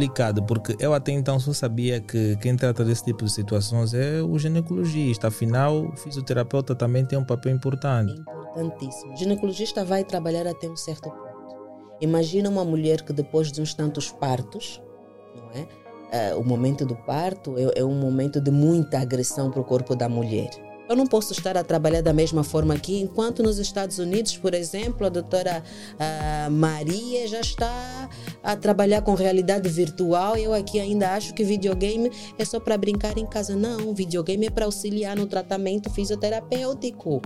complicado, porque eu até então só sabia que quem trata desse tipo de situações é o ginecologista. Afinal, o fisioterapeuta também tem um papel importante. Importantíssimo. O ginecologista vai trabalhar até um certo ponto. Imagina uma mulher que depois de uns tantos partos, não é? Uh, o momento do parto é, é um momento de muita agressão para o corpo da mulher eu não posso estar a trabalhar da mesma forma aqui, enquanto nos Estados Unidos, por exemplo, a doutora uh, Maria já está a trabalhar com realidade virtual. Eu aqui ainda acho que videogame é só para brincar em casa. Não, videogame é para auxiliar no tratamento fisioterapêutico.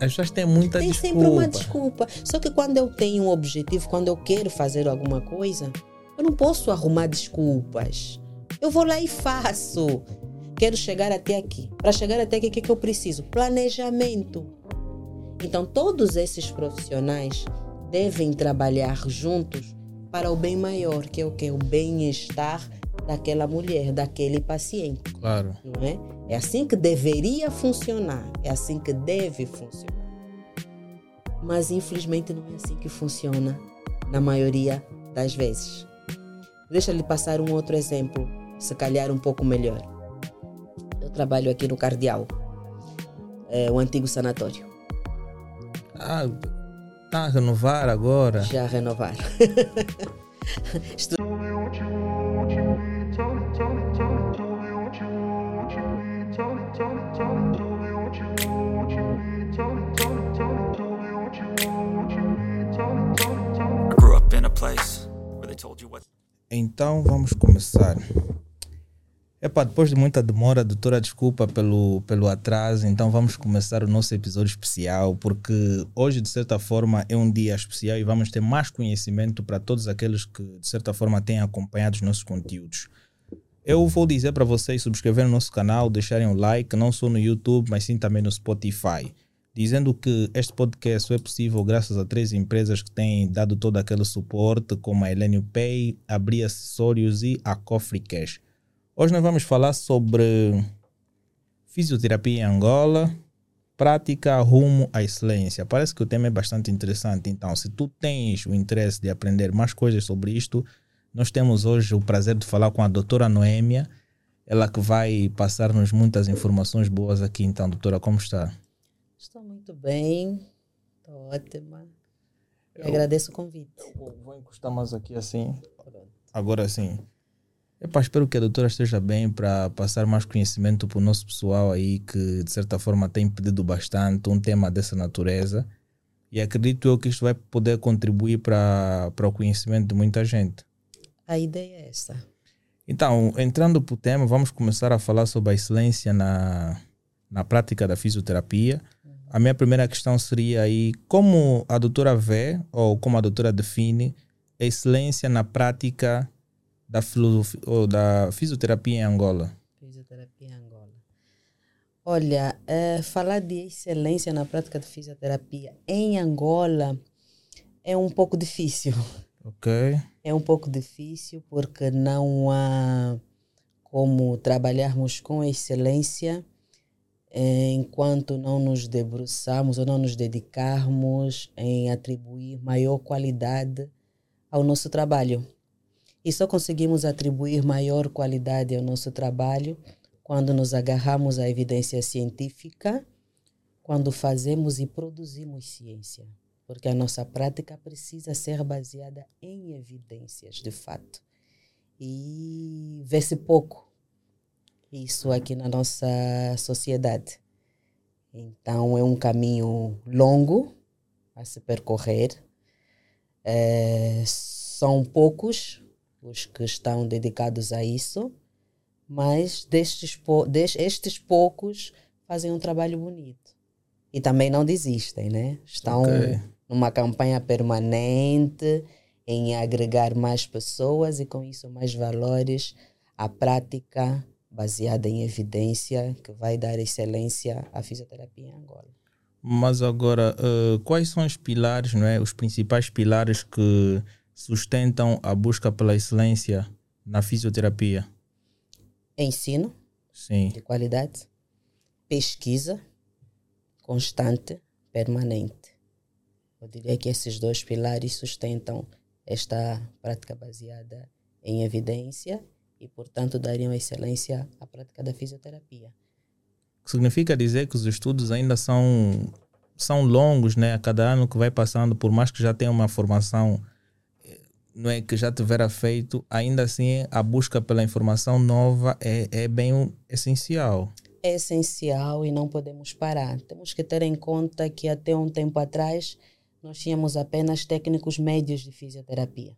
As pessoas têm muita Tem desculpa. sempre uma desculpa. Só que quando eu tenho um objetivo, quando eu quero fazer alguma coisa, eu não posso arrumar desculpas. Eu vou lá e faço. Quero chegar até aqui. Para chegar até aqui, o que, que eu preciso? Planejamento. Então, todos esses profissionais devem trabalhar juntos para o bem maior, que é o que? O bem-estar daquela mulher, daquele paciente. Claro. Não é? é assim que deveria funcionar, é assim que deve funcionar. Mas infelizmente não é assim que funciona na maioria das vezes. Deixa-lhe passar um outro exemplo, se calhar um pouco melhor trabalho aqui no Cardeal, é, o antigo sanatório. Ah, está a renovar agora? Já renovar. Estou... Então vamos começar. Epá, depois de muita demora, doutora, desculpa pelo, pelo atraso, então vamos começar o nosso episódio especial, porque hoje, de certa forma, é um dia especial e vamos ter mais conhecimento para todos aqueles que, de certa forma, têm acompanhado os nossos conteúdos. Eu vou dizer para vocês subscreverem o nosso canal, deixarem um like, não só no YouTube, mas sim também no Spotify, dizendo que este podcast só é possível graças a três empresas que têm dado todo aquele suporte, como a Elenio Pay, a Bri Acessórios e a Cofre Cash. Hoje nós vamos falar sobre fisioterapia em Angola, prática rumo à excelência. Parece que o tema é bastante interessante. Então, se tu tens o interesse de aprender mais coisas sobre isto, nós temos hoje o prazer de falar com a doutora Noêmia, ela que vai passar-nos muitas informações boas aqui. Então, doutora, como está? Estou muito bem, estou ótima. Eu, agradeço o convite. Eu vou encostar mais aqui assim. Agora sim. Epa, espero que a doutora esteja bem para passar mais conhecimento para o nosso pessoal aí que de certa forma tem pedido bastante um tema dessa natureza e acredito eu que isto vai poder contribuir para, para o conhecimento de muita gente. A ideia é essa. Então, entrando para o tema, vamos começar a falar sobre a excelência na, na prática da fisioterapia. Uhum. A minha primeira questão seria aí como a doutora vê ou como a doutora define a excelência na prática da, ou da fisioterapia em Angola? Fisioterapia em Angola. Olha, é, falar de excelência na prática de fisioterapia em Angola é um pouco difícil. Ok. É um pouco difícil porque não há como trabalharmos com excelência é, enquanto não nos debruçamos ou não nos dedicarmos em atribuir maior qualidade ao nosso trabalho. E só conseguimos atribuir maior qualidade ao nosso trabalho quando nos agarramos à evidência científica, quando fazemos e produzimos ciência. Porque a nossa prática precisa ser baseada em evidências, de fato. E vê-se pouco isso aqui na nossa sociedade. Então é um caminho longo a se percorrer. É, são poucos que estão dedicados a isso, mas destes, destes poucos fazem um trabalho bonito. E também não desistem, né? Estão okay. numa campanha permanente em agregar mais pessoas e com isso mais valores à prática baseada em evidência que vai dar excelência à fisioterapia em Angola. Mas agora, uh, quais são os pilares, não é? Os principais pilares que sustentam a busca pela excelência na fisioterapia? Ensino Sim. de qualidade, pesquisa constante, permanente. Eu diria que esses dois pilares sustentam esta prática baseada em evidência e, portanto, dariam excelência à prática da fisioterapia. Significa dizer que os estudos ainda são, são longos, né? A cada ano que vai passando, por mais que já tenha uma formação não é que já tivera feito, ainda assim a busca pela informação nova é, é bem essencial. É essencial e não podemos parar. Temos que ter em conta que até um tempo atrás nós tínhamos apenas técnicos médios de fisioterapia.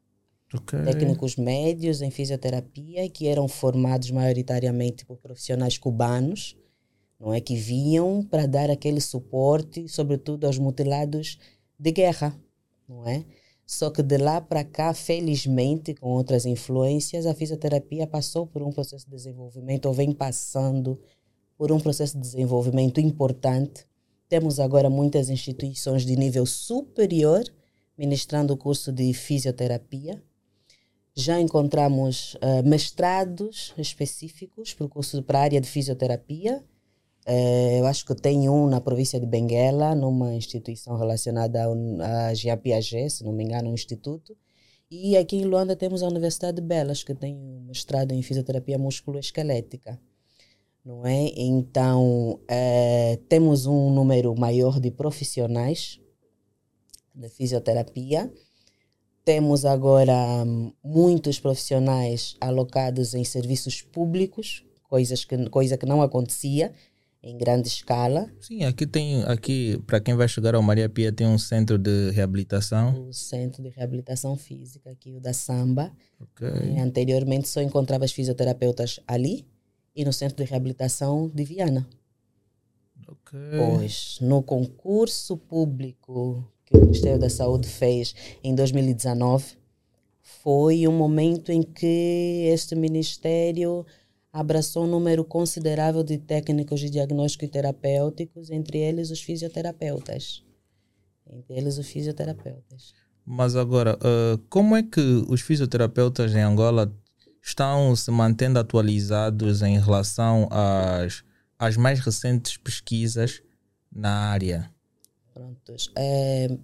Okay. Técnicos médios em fisioterapia que eram formados maioritariamente por profissionais cubanos, não é que vinham para dar aquele suporte, sobretudo aos mutilados de guerra, não é? Só que de lá para cá, felizmente, com outras influências, a fisioterapia passou por um processo de desenvolvimento, ou vem passando por um processo de desenvolvimento importante. Temos agora muitas instituições de nível superior ministrando o curso de fisioterapia, já encontramos uh, mestrados específicos para a área de fisioterapia. Uh, eu acho que tem um na província de Benguela, numa instituição relacionada à Jean Piaget, se não me engano, um instituto. E aqui em Luanda temos a Universidade de Belas, que tem um mestrado em fisioterapia musculoesquelética. Não é? Então, uh, temos um número maior de profissionais de fisioterapia temos agora hum, muitos profissionais alocados em serviços públicos, coisas que, coisa que não acontecia em grande escala. Sim, aqui tem, aqui para quem vai chegar ao Maria Pia tem um centro de reabilitação. O centro de reabilitação física aqui o da Samba. Okay. Anteriormente só encontrava os fisioterapeutas ali e no centro de reabilitação de Viana. Okay. Pois no concurso público que o Ministério da Saúde fez em 2019 foi um momento em que este Ministério abraçou um número considerável de técnicos de diagnóstico e terapêuticos, entre eles os fisioterapeutas. Entre eles os fisioterapeutas. Mas agora, uh, como é que os fisioterapeutas em Angola estão se mantendo atualizados em relação às, às mais recentes pesquisas na área? Prontos. É,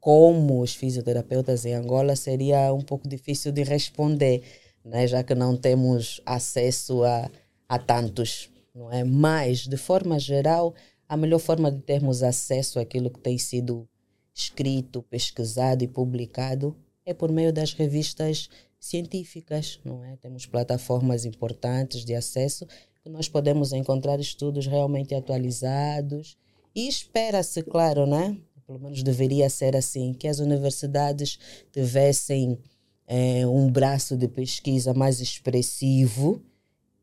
como os fisioterapeutas em Angola seria um pouco difícil de responder, né? já que não temos acesso a, a tantos. Não é? Mas, de forma geral, a melhor forma de termos acesso àquilo que tem sido escrito, pesquisado e publicado é por meio das revistas científicas, não é? Temos plataformas importantes de acesso que nós podemos encontrar estudos realmente atualizados e espera-se, claro, né? pelo menos deveria ser assim, que as universidades tivessem é, um braço de pesquisa mais expressivo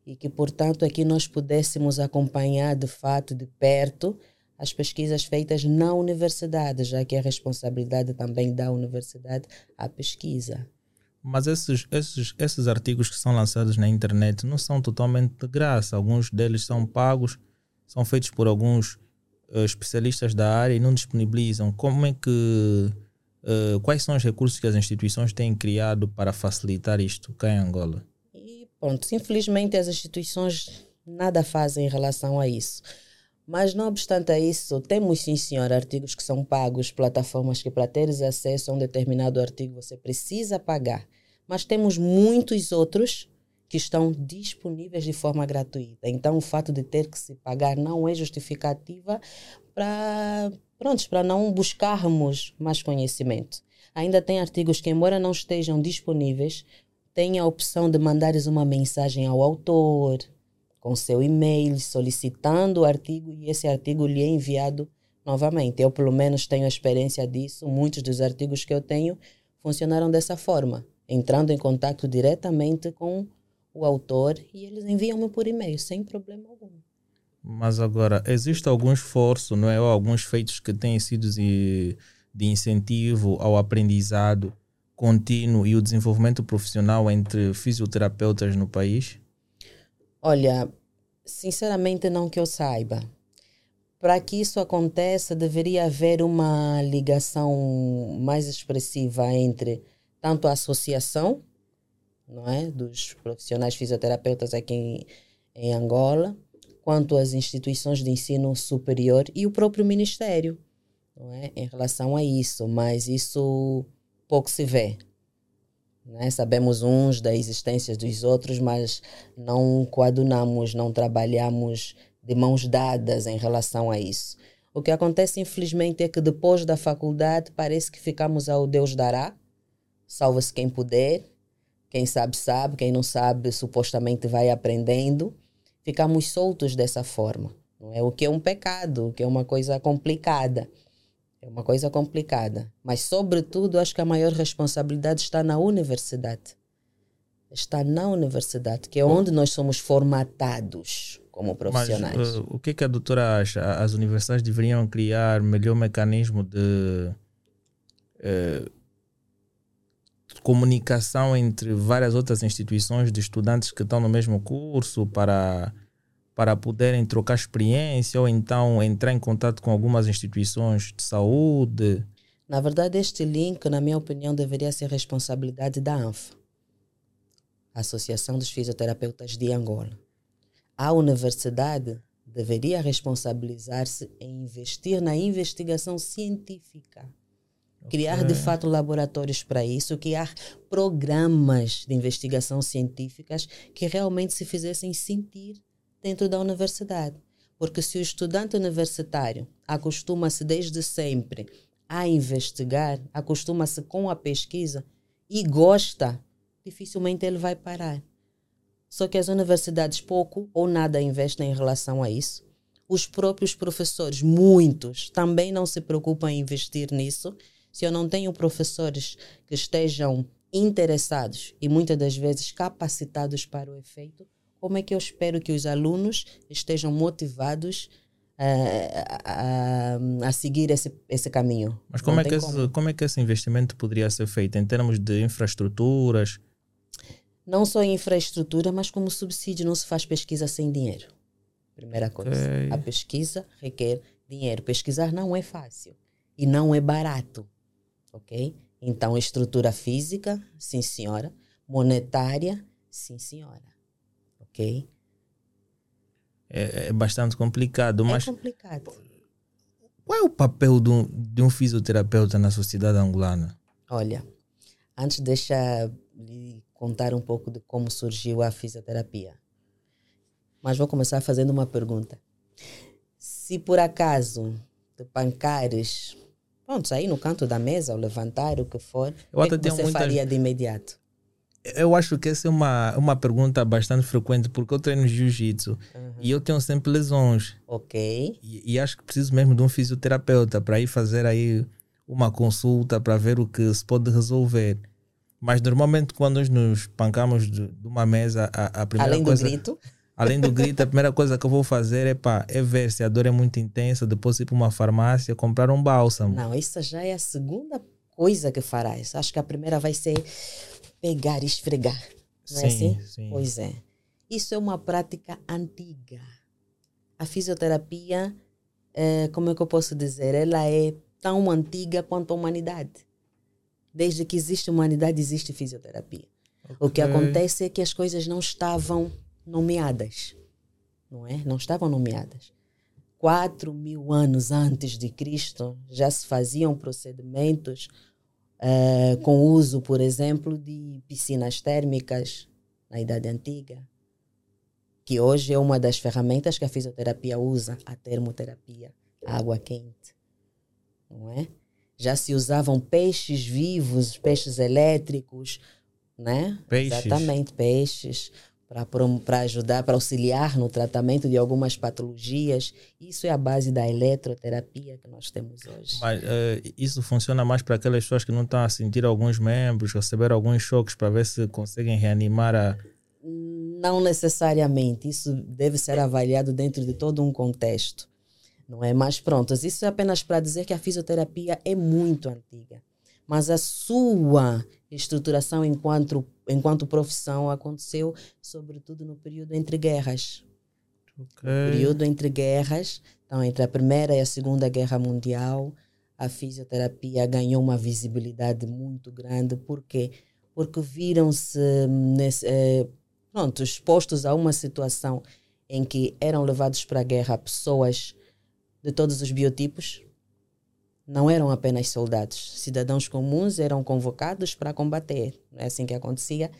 e que, portanto, aqui nós pudéssemos acompanhar de fato, de perto, as pesquisas feitas na universidade, já que é responsabilidade também da universidade a pesquisa. Mas esses, esses, esses artigos que são lançados na internet não são totalmente de graça. Alguns deles são pagos, são feitos por alguns uh, especialistas da área e não disponibilizam, como é que uh, quais são os recursos que as instituições têm criado para facilitar isto cá em Angola? E pronto, infelizmente as instituições nada fazem em relação a isso. Mas não obstante isso, temos sim senhor artigos que são pagos, plataformas que para teres acesso a um determinado artigo você precisa pagar. Mas temos muitos outros que estão disponíveis de forma gratuita. Então, o fato de ter que se pagar não é justificativa para prontos, para não buscarmos mais conhecimento. Ainda tem artigos que, embora não estejam disponíveis, tem a opção de mandares uma mensagem ao autor com seu e-mail solicitando o artigo e esse artigo lhe é enviado novamente. Eu, pelo menos, tenho a experiência disso. Muitos dos artigos que eu tenho funcionaram dessa forma, entrando em contato diretamente com o autor e eles enviam-me por e-mail sem problema algum. Mas agora, existe algum esforço, não é? Ou alguns feitos que têm sido de, de incentivo ao aprendizado contínuo e o desenvolvimento profissional entre fisioterapeutas no país? Olha, sinceramente não que eu saiba. Para que isso aconteça, deveria haver uma ligação mais expressiva entre tanto a associação não é? dos profissionais fisioterapeutas aqui em, em Angola, quanto as instituições de ensino superior e o próprio Ministério não é? em relação a isso, mas isso pouco se vê. Né? Sabemos uns da existência dos outros, mas não coadunamos, não trabalhamos de mãos dadas em relação a isso. O que acontece, infelizmente, é que depois da faculdade parece que ficamos ao Deus dará, salva-se quem puder, quem sabe, sabe, quem não sabe, supostamente vai aprendendo. Ficamos soltos dessa forma. Não é o que é um pecado, o que é uma coisa complicada. É uma coisa complicada. Mas, sobretudo, acho que a maior responsabilidade está na universidade. Está na universidade, que é onde nós somos formatados como profissionais. Mas, uh, o que, é que a doutora acha? As universidades deveriam criar melhor mecanismo de uh, comunicação entre várias outras instituições de estudantes que estão no mesmo curso para, para poderem trocar experiência ou então entrar em contato com algumas instituições de saúde? Na verdade, este link, na minha opinião, deveria ser responsabilidade da ANFA, Associação dos Fisioterapeutas de Angola a universidade deveria responsabilizar-se em investir na investigação científica. Okay. Criar de fato laboratórios para isso, criar programas de investigação científicas que realmente se fizessem sentir dentro da universidade. Porque se o estudante universitário acostuma-se desde sempre a investigar, acostuma-se com a pesquisa e gosta, dificilmente ele vai parar. Só que as universidades pouco ou nada investem em relação a isso. Os próprios professores, muitos, também não se preocupam em investir nisso. Se eu não tenho professores que estejam interessados e muitas das vezes capacitados para o efeito, como é que eu espero que os alunos estejam motivados uh, a, a, seguir esse, esse caminho? Mas como é, que como. Esse, como é que esse investimento poderia ser feito em termos de infraestruturas? não só em infraestrutura, mas como subsídio. Não se faz pesquisa sem dinheiro. Primeira coisa. Okay. A pesquisa requer dinheiro. Pesquisar não é fácil e não é barato. Ok? Então, estrutura física, sim senhora. Monetária, sim senhora. Ok? É, é bastante complicado, mas. É complicado. Qual é o papel de um, de um fisioterapeuta na sociedade angolana? Olha, antes deixa lhe contar um pouco de como surgiu a fisioterapia. Mas vou começar fazendo uma pergunta. Se por acaso te pancares, pronto, aí no canto da mesa, ou levantar, o que for, o que, é que você muitas... faria de imediato? Eu acho que essa é uma, uma pergunta bastante frequente, porque eu treino jiu-jitsu uhum. e eu tenho sempre lesões. Ok. E, e, acho que preciso mesmo de um fisioterapeuta para ir fazer aí uma consulta para ver o que se pode resolver. Mas normalmente quando nós nos pancamos de, de uma mesa, a, a primeira além coisa... Além do grito? Além do grito, a primeira coisa que eu vou fazer é, pá, é ver se a dor é muito intensa, depois ir para uma farmácia comprar um bálsamo. Não, isso já é a segunda coisa que farás. Acho que a primeira vai ser pegar e esfregar. Não sim, é assim? Sim. Pois é. Isso é uma prática antiga. A fisioterapia, é, como é que eu posso dizer? Ela é tão antiga quanto a humanidade. Desde que existe humanidade, existe fisioterapia. Okay. O que acontece é que as coisas não estavam nomeadas. Não é? Não estavam nomeadas. Quatro mil anos antes de Cristo já se faziam procedimentos uh, com uso, por exemplo, de piscinas térmicas na Idade Antiga, que hoje é uma das ferramentas que a fisioterapia usa, a termoterapia, a água quente. Não é? já se usavam peixes vivos, peixes elétricos, né? Peixes. Exatamente, peixes para ajudar, para auxiliar no tratamento de algumas patologias. Isso é a base da eletroterapia que nós temos hoje. Mas uh, isso funciona mais para aquelas pessoas que não estão a sentir alguns membros, receber alguns choques para ver se conseguem reanimar a. Não necessariamente. Isso deve ser avaliado dentro de todo um contexto não é? Mas pronto, isso é apenas para dizer que a fisioterapia é muito antiga. Mas a sua estruturação enquanto, enquanto profissão aconteceu sobretudo no período entre guerras. Okay. No período entre guerras, então entre a Primeira e a Segunda Guerra Mundial, a fisioterapia ganhou uma visibilidade muito grande. Por quê? Porque viram-se eh, pronto, expostos a uma situação em que eram levados para a guerra pessoas de todos os biotipos, não eram apenas soldados. Cidadãos comuns eram convocados para combater. É assim que acontecia.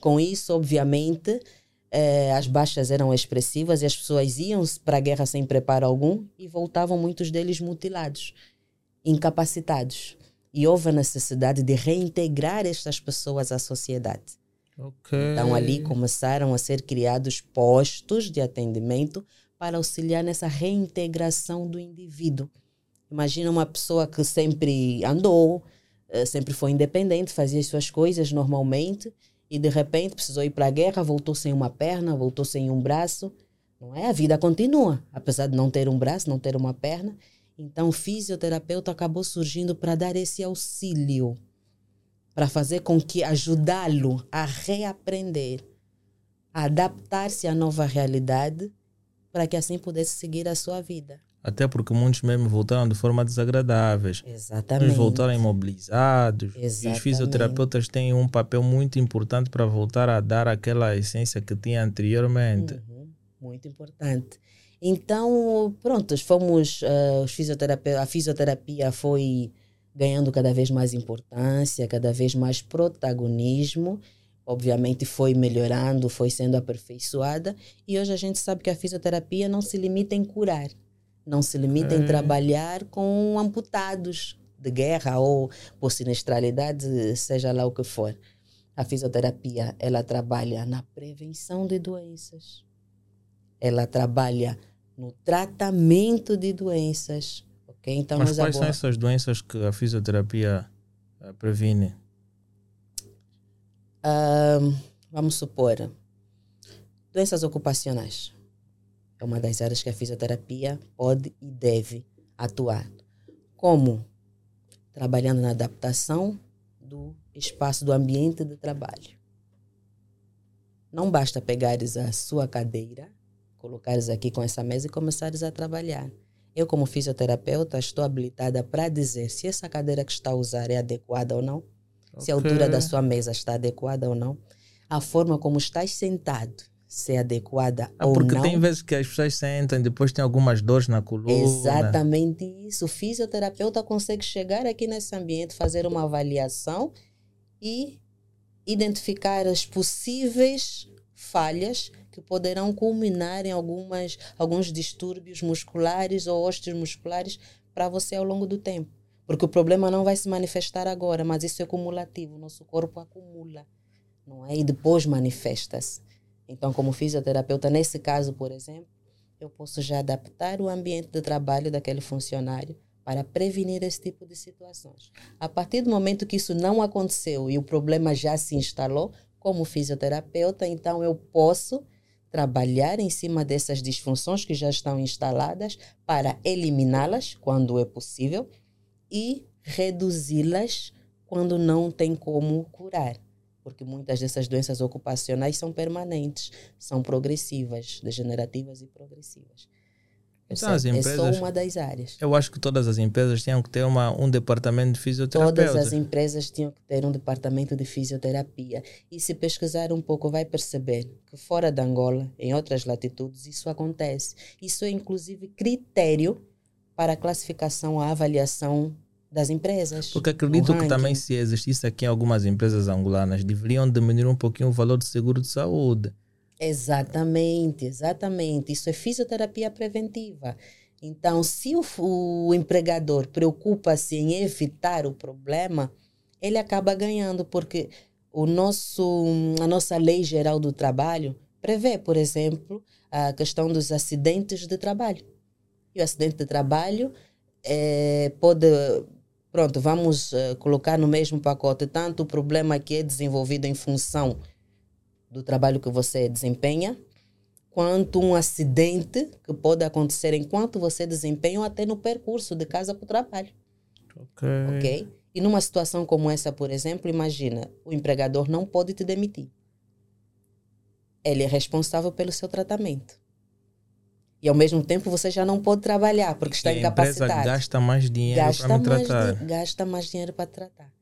Com isso, obviamente, eh, as baixas eram expressivas e as pessoas iam para a guerra sem preparo algum e voltavam muitos deles mutilados, incapacitados. E houve a necessidade de reintegrar estas pessoas à sociedade. Ok. Então, ali começaram a ser criados postos de atendimento para auxiliar nessa reintegração do indivíduo. Imagina uma pessoa que sempre andou, eh, sempre foi independente, fazia as suas coisas normalmente e de repente precisou ir para a guerra, voltou sem uma perna, voltou sem um braço. Não é? A vida continua, apesar de não ter um braço, não ter uma perna. Então, o fisioterapeuta acabou surgindo para dar esse auxílio, para fazer com que ajudá-lo a reaprender, a adaptar-se à nova realidade, para que assim pudesse seguir a sua vida. Até porque muitos mesmo voltaram de forma desagradáveis. Exatamente. Uns voltaram imobilizados. E os Exatamente. fisioterapeutas têm um papel muito importante para voltar a dar aquela essência que tinha anteriormente. Uhum, muito importante. Então, prontos, fomos, uh, os fisioterapeutas, a fisioterapia foi ganhando cada vez mais importância, cada vez mais protagonismo. Obviamente foi melhorando, foi sendo aperfeiçoada. E hoje a gente sabe que a fisioterapia não se limita em curar, não se limita em É. trabalhar com amputados de guerra ou por sinistralidade, seja lá o que for. A fisioterapia, ela trabalha na prevenção de doenças. Ela trabalha no tratamento de doenças. Ok? Então, Mas quais são agora- essas doenças que a fisioterapia eh, previne? Ahn, vamos supor, doenças ocupacionais. É uma das áreas que a fisioterapia pode e deve atuar. Como? Trabalhando na adaptação do espaço, do ambiente de trabalho. Não basta pegares a sua cadeira, colocares aqui com essa mesa e começares a trabalhar. Eu, como fisioterapeuta, estou habilitada para dizer se essa cadeira que está a usar é adequada ou não se a altura da sua mesa está adequada ou não, a forma como estás sentado, se é adequada Ah, ou porque não. tem vezes que as pessoas sentam e depois tem algumas dores na coluna. Exatamente isso. O fisioterapeuta consegue chegar aqui nesse ambiente, fazer uma avaliação e identificar as possíveis falhas que poderão culminar em algumas, alguns distúrbios musculares ou musculares para você ao longo do tempo. Porque o problema não vai se manifestar agora, mas isso é cumulativo. Nosso corpo acumula, não é? E depois manifesta-se. Então, como fisioterapeuta, nesse caso, por exemplo, eu posso já adaptar o ambiente de trabalho daquele funcionário para prevenir esse tipo de situações. A partir do momento que isso não aconteceu e o problema já se instalou, como fisioterapeuta, então eu posso trabalhar em cima dessas disfunções que já estão instaladas para eliminá-las quando é possível e reduzi-las quando não tem como curar. Porque muitas dessas doenças ocupacionais são permanentes, são progressivas, degenerativas e progressivas. Então, as Percebe? É empresas- só uma das áreas. Eu acho que todas as empresas tinham que ter uma, um departamento de fisioterapeuta. Todas as empresas tinham que ter um departamento de fisioterapia. E se pesquisar um pouco, vai perceber que fora da Angola, em outras latitudes, isso acontece. Isso é, inclusive, critério para a classificação, a avaliação das empresas. Porque acredito que também se existisse aqui em algumas empresas angolanas, deveriam diminuir um pouquinho o valor do seguro de saúde. Exatamente, exatamente. Isso é fisioterapia preventiva. Então, se o, o empregador preocupa-se em evitar o problema, ele acaba ganhando, porque o nosso, a nossa lei geral do trabalho prevê, por exemplo, a questão dos acidentes de trabalho. E o acidente de trabalho eh, pode. Pronto, vamos eh, colocar no mesmo pacote tanto o problema que é desenvolvido em função do trabalho que você desempenha, quanto um acidente que pode acontecer enquanto você desempenha ou até no percurso de casa para o trabalho, Ok. ok? E numa situação como essa, por exemplo, imagina, o empregador não pode te demitir. Ele é responsável pelo seu tratamento. E ao mesmo tempo você já não pode trabalhar porque está E a empresa incapacitado gasta mais dinheiro gasta para me tratar. di- gasta mais dinheiro para tratar.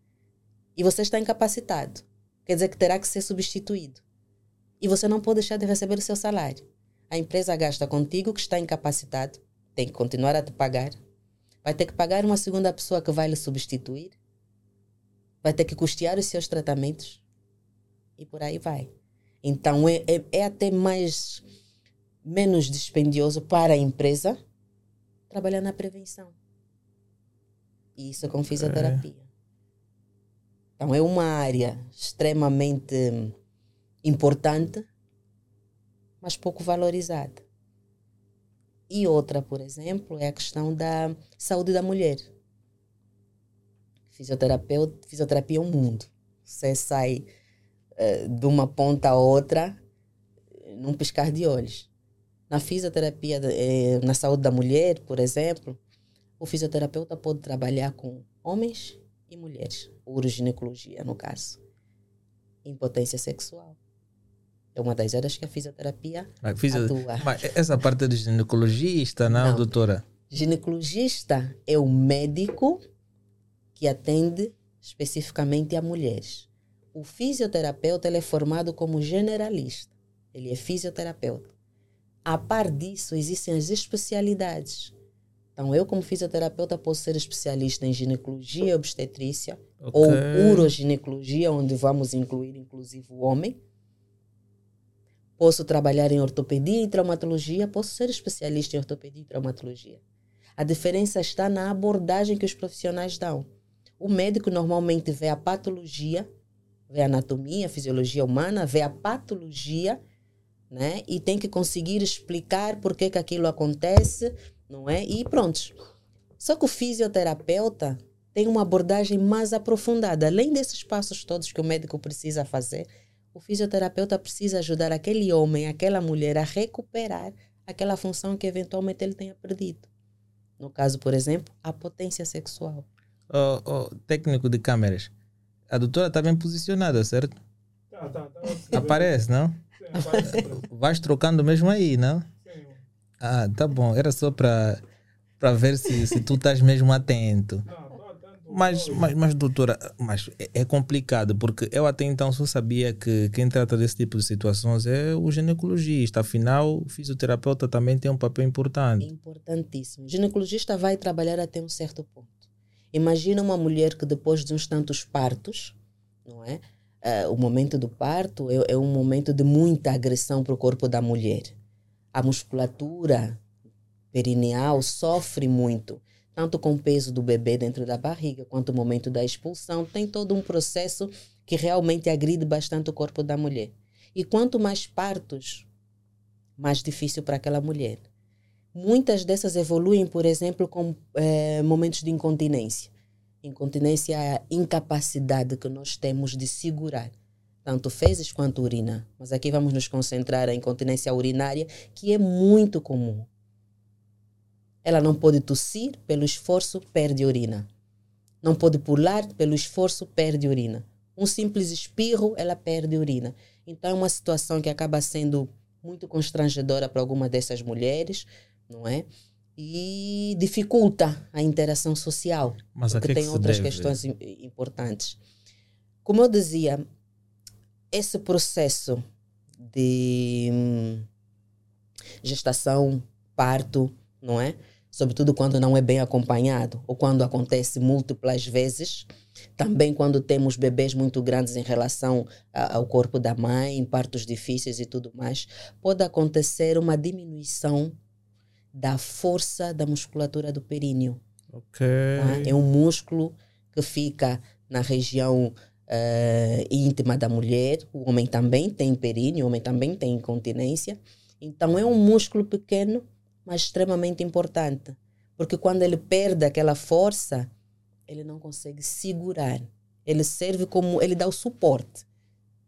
E você está incapacitado. Quer dizer que terá que ser substituído. E você não pode deixar de receber o seu salário. A empresa gasta contigo que está incapacitado, tem que continuar a te pagar. Vai ter que pagar uma segunda pessoa que vai lhe substituir. Vai ter que custear os seus tratamentos. E por aí vai. Então é, é, é até mais menos dispendioso para a empresa trabalhar na prevenção. E isso com fisioterapia. Então é uma área extremamente importante, mas pouco valorizada. E outra, por exemplo, é a questão da saúde da mulher. Fisioterapeuta, fisioterapia é um mundo. Você sai uh, de uma ponta a outra num piscar de olhos. Na fisioterapia, eh, na saúde da mulher, por exemplo, o fisioterapeuta pode trabalhar com homens e mulheres, uroginecologia, no caso. Impotência sexual. É uma das áreas que a fisioterapia fisio... atua. Mas essa parte do ginecologista, não, não, doutora? Ginecologista é o médico que atende especificamente a mulheres. O fisioterapeuta ele é formado como generalista. Ele é fisioterapeuta. A par disso, existem as especialidades. Então, eu, como fisioterapeuta, posso ser especialista em ginecologia e obstetrícia, okay. ou uroginecologia, onde vamos incluir, inclusive, o homem Posso trabalhar em ortopedia e traumatologia, posso ser especialista em ortopedia e traumatologia. A diferença está na abordagem que os profissionais dão. O médico normalmente vê a patologia, vê a anatomia, a fisiologia humana, vê a patologia, né? E tem que conseguir explicar por que, que aquilo acontece, não é? E pronto. Só que o fisioterapeuta tem uma abordagem mais aprofundada. Além desses passos todos que o médico precisa fazer, o fisioterapeuta precisa ajudar aquele homem, aquela mulher a recuperar aquela função que eventualmente ele tenha perdido. No caso, por exemplo, a potência sexual. Oh, oh, técnico de câmeras, a doutora está bem posicionada, certo? Tá, tá, tá. Aparece, não? Vais trocando mesmo aí, não? Sim. Ah, tá bom. Era só para ver se, se tu estás mesmo atento. Não. Mas, mas, mas, doutora, mas é, é complicado, porque eu até então só sabia que quem trata desse tipo de situações é o ginecologista. Afinal, o fisioterapeuta também tem um papel importante. Importantíssimo. O ginecologista vai trabalhar até um certo ponto. Imagina uma mulher que depois de uns tantos partos, não é? Uh, o momento do parto é, é um momento de muita agressão para o corpo da mulher. A musculatura perineal sofre muito tanto com o peso do bebê dentro da barriga, quanto o momento da expulsão, tem todo um processo que realmente agride bastante o corpo da mulher. E quanto mais partos, mais difícil para aquela mulher. Muitas dessas evoluem, por exemplo, com é, momentos de incontinência. Incontinência é a incapacidade que nós temos de segurar tanto fezes quanto urina. Mas aqui vamos nos concentrar na incontinência urinária, que é muito comum. Ela não pode tossir, pelo esforço, perde urina. Não pode pular, pelo esforço, perde urina. Um simples espirro, ela perde urina. Então, é uma situação que acaba sendo muito constrangedora para alguma dessas mulheres, não é? E dificulta a interação social, Mas porque que tem que outras deve? questões importantes. Como eu dizia, esse processo de hum, gestação, parto, não é? sobretudo quando não é bem acompanhado ou quando acontece múltiplas vezes. Também quando temos bebês muito grandes em relação ao corpo da mãe, partos difíceis e tudo mais, pode acontecer uma diminuição da força da musculatura do períneo. Ok. Tá? É um músculo que fica na região uh, íntima da mulher. O homem também tem períneo, o homem também tem incontinência. Então é um músculo pequeno mas extremamente importante. Porque quando ele perde aquela força, ele não consegue segurar. Ele serve como. Ele dá o suporte.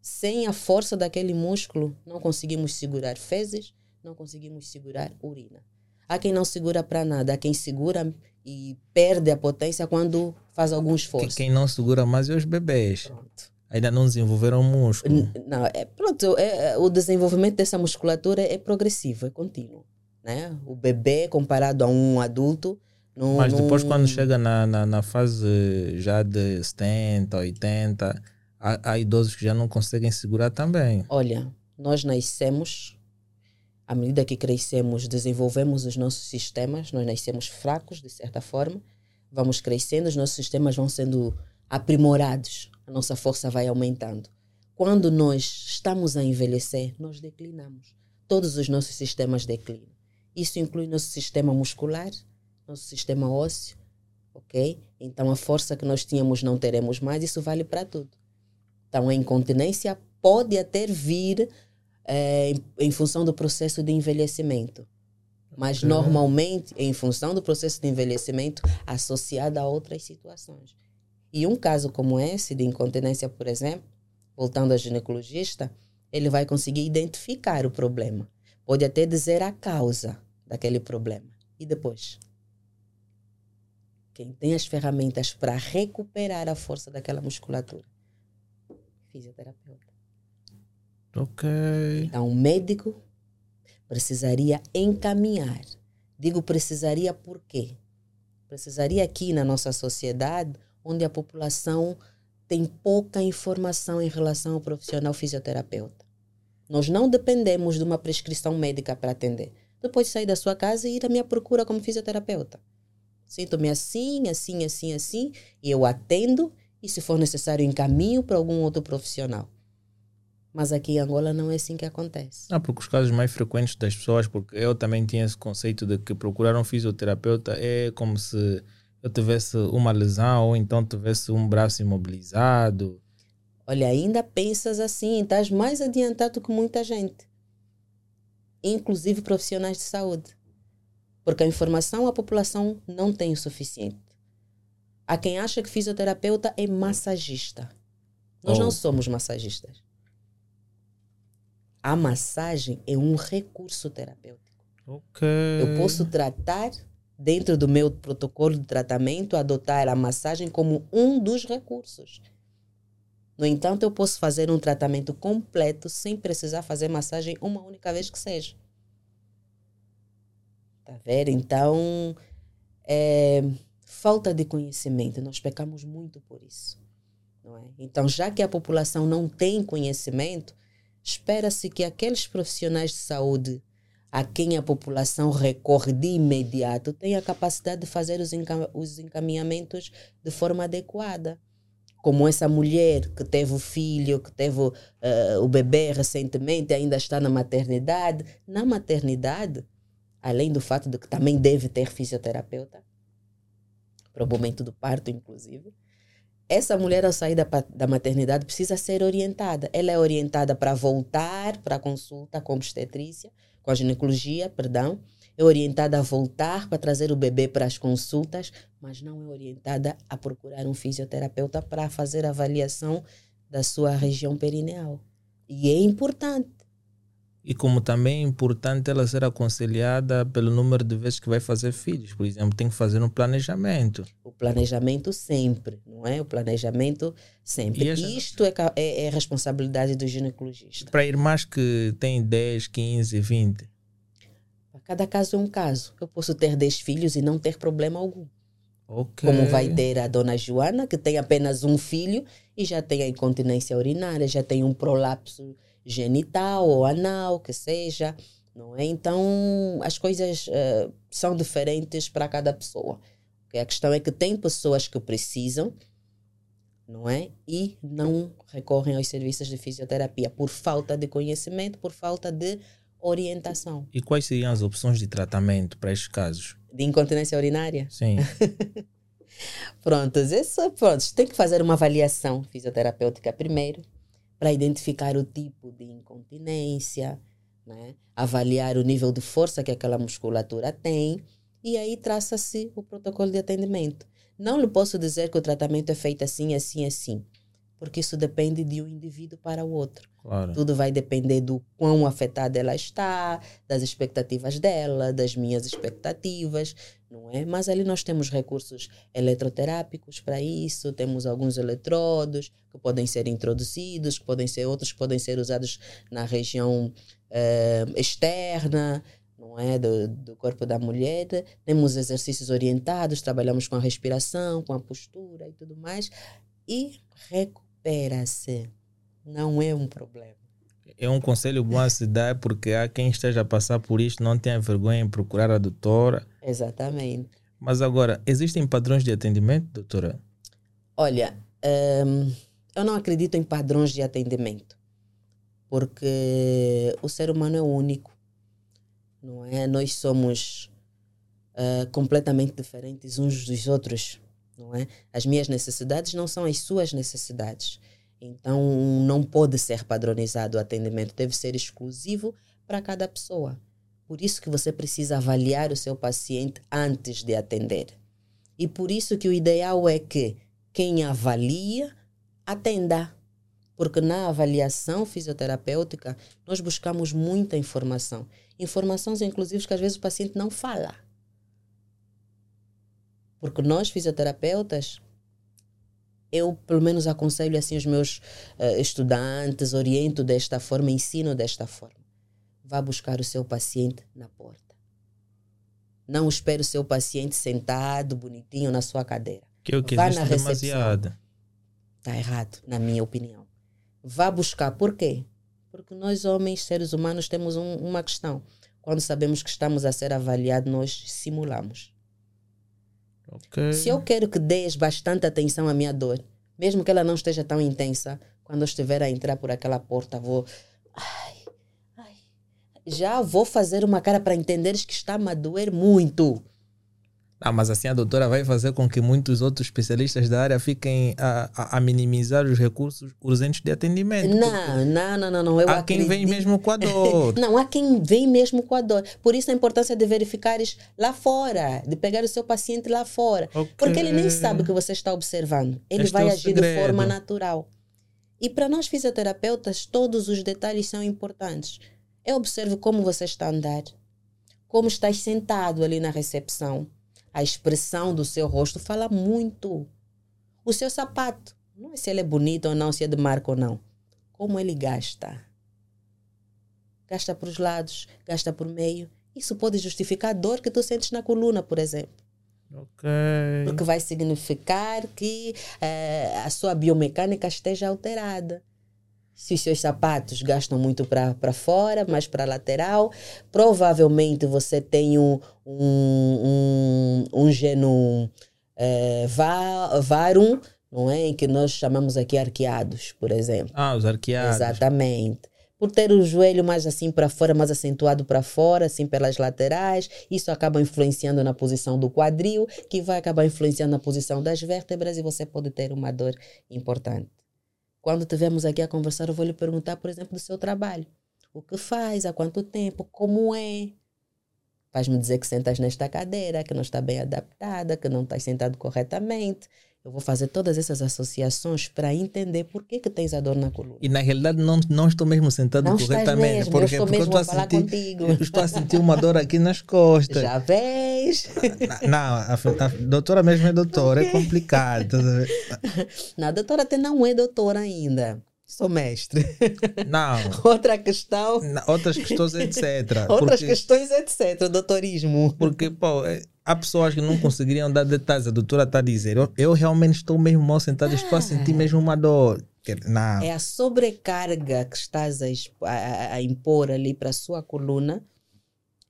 Sem a força daquele músculo, não conseguimos segurar fezes, não conseguimos segurar urina. Há quem não segura para nada, há quem segura e perde a potência quando faz algum esforço. Quem não segura mais é os bebês. Pronto. Ainda não desenvolveram músculo. Não, é, pronto, é, é, o desenvolvimento dessa musculatura é progressivo, é contínuo né? O bebê comparado a um adulto. Não, Mas depois, quando chega na, na, na, fase já de 70, 80, há, há idosos que já não conseguem segurar também. Olha, nós nascemos À medida que crescemos, desenvolvemos os nossos sistemas, nós nascemos fracos, de certa forma, vamos crescendo, os nossos sistemas vão sendo aprimorados, a nossa força vai aumentando. Quando nós estamos a envelhecer, nós declinamos. Todos os nossos sistemas declinam. Isso inclui nosso sistema muscular, nosso sistema ósseo, ok? Então a força que nós tínhamos não teremos mais, isso vale para tudo. Então a incontinência pode até vir é, em, em, função do processo de envelhecimento. Mas okay. normalmente, em função do processo de envelhecimento, associado a outras situações. E um caso como esse, de incontinência, por exemplo, voltando ao ginecologista, ele vai conseguir identificar o problema. Pode até dizer a causa daquele problema. E depois? Quem tem as ferramentas para recuperar a força daquela musculatura? Fisioterapeuta. Ok. Então, o médico precisaria encaminhar. Digo precisaria por quê? Precisaria aqui na nossa sociedade, onde a população tem pouca informação em relação ao profissional fisioterapeuta. Nós não dependemos de uma prescrição médica para atender. Depois de sair da sua casa e ir à minha procura como fisioterapeuta. Sinto-me assim, assim, assim, assim, e eu atendo, e se for necessário, encaminho para algum outro profissional. Mas aqui em Angola não é assim que acontece. Não, porque os casos mais frequentes das pessoas, porque eu também tinha esse conceito de que procurar um fisioterapeuta é como se eu tivesse uma lesão ou então tivesse um braço imobilizado. Olha, ainda pensas assim, estás mais adiantado que muita gente, inclusive profissionais de saúde. Porque a informação a população não tem o suficiente. Há quem acha que fisioterapeuta é massagista. Nós oh. não somos massagistas. A massagem é um recurso terapêutico. Okay. Eu posso tratar, dentro do meu protocolo de tratamento, adotar a massagem como um dos recursos. No entanto, eu posso fazer um tratamento completo sem precisar fazer massagem uma única vez que seja. Tá vendo? Então, é, falta de conhecimento. Nós pecamos muito por isso. Não é? Então, já que a população não tem conhecimento, espera-se que aqueles profissionais de saúde a quem a população recorre de imediato tenham a capacidade de fazer os, encam os encaminhamentos de forma adequada. Como essa mulher que teve o filho, que teve uh, o bebê recentemente, ainda está na maternidade. Na maternidade, além do fato de que também deve ter fisioterapeuta, para o momento do parto, inclusive, essa mulher, ao sair da, da maternidade, precisa ser orientada. Ela é orientada para voltar para a consulta com obstetrícia, com a ginecologia, perdão. É orientada a voltar para trazer o bebê para as consultas, mas não é orientada a procurar um fisioterapeuta para fazer avaliação da sua região perineal. E é importante e como também é importante ela ser aconselhada pelo número de vezes que vai fazer filhos. Por exemplo, tem que fazer um planejamento. O planejamento sempre, não é? O planejamento sempre. Essa... Isto é, é, é, responsabilidade do ginecologista. Para irmãs que têm 10, 15, 20? Cada caso é um caso. Eu posso ter 10 filhos e não ter problema algum. Okay. Como vai ter a dona Joana, que tem apenas um filho e já tem a incontinência urinária, já tem um prolapso genital ou anal, que seja, não é? Então, as coisas uh, são diferentes para cada pessoa. Okay? A questão é que tem pessoas que precisam, não é? E não recorrem aos serviços de fisioterapia por falta de conhecimento, por falta de orientação. E quais seriam as opções de tratamento para estes casos? De incontinência urinária? Sim. pronto, isso, pronto, tem que fazer uma avaliação fisioterapêutica primeiro, para identificar o tipo de incontinência, né? avaliar o nível de força que aquela musculatura tem e aí traça-se o protocolo de atendimento. Não lhe posso dizer que o tratamento é feito assim, assim, assim, porque isso depende de um indivíduo para o outro. Claro. Tudo vai depender do quão afetada ela está, das expectativas dela, das minhas expectativas não é? Mas ali nós temos recursos eletroterápicos para isso, temos alguns eletrodos que podem ser introduzidos, que podem ser outros que podem ser usados na região eh, externa, não é, do, do corpo da mulher. Temos exercícios orientados, trabalhamos com a respiração, com a postura e tudo mais, e recupera-se. Não é um problema. É um conselho bom a se dar porque há quem esteja a passar por isto, não tenha vergonha em procurar a doutora. Exatamente. Mas agora, existem padrões de atendimento, doutora? Olha, hum, eu não acredito em padrões de atendimento, porque o ser humano é único, não é? Nós somos uh, completamente diferentes uns dos outros, não é? As minhas necessidades não são as suas necessidades. Então, não pode ser padronizado o atendimento, deve ser exclusivo para cada pessoa. Por isso que você precisa avaliar o seu paciente antes de atender. E por isso que o ideal é que quem avalia atenda. Porque na avaliação fisioterapêutica nós buscamos muita informação. Informações, inclusive, que às vezes o paciente não fala. Porque nós, fisioterapeutas, eu pelo menos aconselho assim os meus uh, estudantes, oriento desta forma, ensino desta forma. Vá buscar o seu paciente na porta. Não espere o seu paciente sentado, bonitinho, na sua cadeira. Que é o que Vá existe demasiado. Está errado, na minha opinião. Vá buscar. Por quê? Porque nós, homens, seres humanos, temos um, uma questão. Quando sabemos que estamos a ser avaliados, nós simulamos. Okay. Se eu quero que dês bastante atenção à minha dor, mesmo que ela não esteja tão intensa, quando eu estiver a entrar por aquela porta, vou. Ai, ai, já vou fazer uma cara para entenderes que está-me a doer muito. Ah, mas assim a doutora vai fazer com que muitos outros especialistas da área fiquem a, a, a minimizar os recursos urgentes de atendimento. Não, não, não, não, não. Eu há acredito... quem vem mesmo com a dor. não, há quem vem mesmo com a dor. Por isso a importância de verificares lá fora, de pegar o seu paciente lá fora. Okay. Porque ele nem sabe que você está observando. Ele este vai é agir segredo. de forma natural. E para nós fisioterapeutas, todos os detalhes são importantes. Eu observo como você está a andar, como estás sentado ali na recepção a expressão do seu rosto fala muito. O seu sapato, não é se ele é bonito ou não, se é de marca ou não. Como ele gasta. Gasta para os lados, gasta por meio. Isso pode justificar a dor que tu sentes na coluna, por exemplo. Ok. Porque vai significar que eh, a sua biomecânica esteja alterada se os seus sapatos gastam muito para fora, mais para lateral, provavelmente você tem um, um, um, um geno é, varum, não é? Que nós chamamos aqui arqueados, por exemplo. Ah, os arqueados. Exatamente. Por ter o joelho mais assim para fora, mais acentuado para fora, assim pelas laterais, isso acaba influenciando na posição do quadril, que vai acabar influenciando na posição das vértebras e você pode ter uma dor importante. Quando estivermos aqui a conversar, eu vou lhe perguntar, por exemplo, do seu trabalho. O que faz, há quanto tempo, como é. Vais-me dizer que sentas nesta cadeira, que não está bem adaptada, que não estás sentado corretamente. Eu vou fazer todas essas associações para entender por que, que tens a dor na coluna. E na realidade não, não estou mesmo sentado não corretamente. Mesmo, porque, eu estou porque mesmo eu a falar sentir, contigo. Eu estou a sentir uma dor aqui nas costas. Já vês? Não, a, a, doutora mesmo é doutora, é complicado. Não, a doutora até não é doutora ainda. Sou mestre. Não. Outra questão. Não, outras questões, etc. Outras porque, questões, etc. Doutorismo. Porque, pô, é, há pessoas que não conseguiriam dar detalhes. A doutora está a dizer: eu, eu realmente estou mesmo mal sentado, ah. estou a sentir ah. mesmo uma dor. Não. É a sobrecarga que estás a, a, a impor ali para a sua coluna.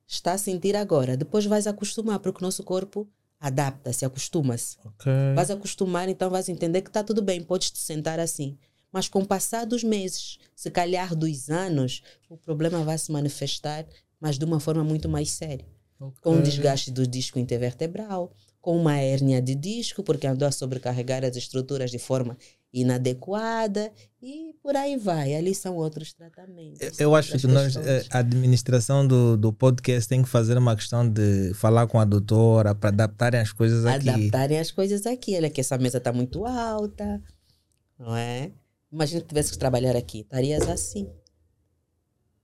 Está a sentir agora. Depois vais acostumar, porque o nosso corpo adapta-se, acostuma-se. Okay. Vais acostumar, então vais entender que está tudo bem, podes te sentar assim. Mas com o passar dos meses, se calhar dos anos, o problema vai se manifestar, mas de uma forma muito mais séria. Okay. Com o desgaste do disco intervertebral, com uma hérnia de disco, porque andou a sobrecarregar as estruturas de forma inadequada e por aí vai. Ali são outros tratamentos. Eu, eu acho que nós, eh, a administração do, do podcast tem que fazer uma questão de falar com a doutora para adaptarem as coisas aqui. Adaptarem as coisas aqui. Olha que essa mesa está muito alta, não é? Imagina que tivesse que trabalhar aqui, estarias assim.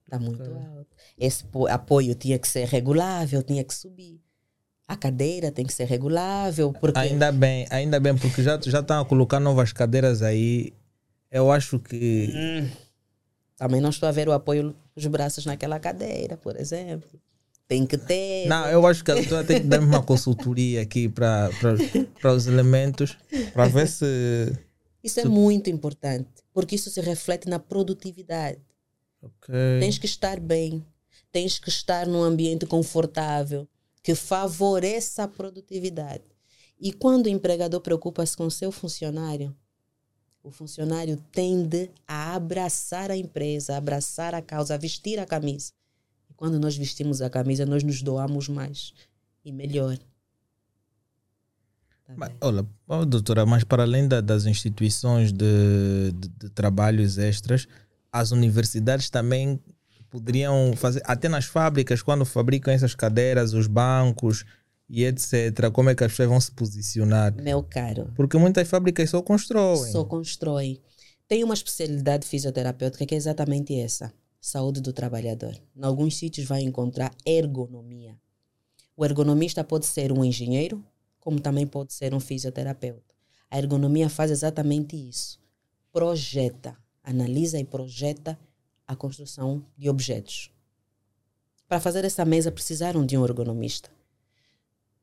Está muito okay. alto. Esse apoio tinha que ser regulável, tinha que subir. A cadeira tem que ser regulável. Porque... Ainda bem, ainda bem, porque já, já estão a colocar novas cadeiras aí. Eu acho que. Hum. Também não estou a ver o apoio dos braços naquela cadeira, por exemplo. Tem que ter. Não, eu acho que a doutora tem que dar uma consultoria aqui para os elementos, para ver se isso é muito importante, porque isso se reflete na produtividade. Ok. Tens que estar bem, tens que estar num ambiente confortável que favoreça a produtividade. E quando o empregador preocupa-se com o seu funcionário, o funcionário tende a abraçar a empresa, a abraçar a causa, a vestir a camisa. E quando nós vestimos a camisa, nós nos doamos mais e melhor. Mas, bem? olha, doutora, mas para além da- das instituições de, de, de trabalhos extras, as universidades também poderiam fazer, até nas fábricas, quando fabricam essas cadeiras, os bancos e etc., como é que as pessoas vão se posicionar? Meu caro, Porque muitas fábricas só constroem. só constrói. Tem uma especialidade fisioterapêutica que é exatamente essa: saúde do trabalhador. Em alguns sítios vai encontrar ergonomia. O ergonomista pode ser um engenheiro, como também pode ser um fisioterapeuta. A ergonomia faz exatamente isso. Projeta, analisa e projeta a construção de objetos. Para fazer essa mesa precisaram de um ergonomista.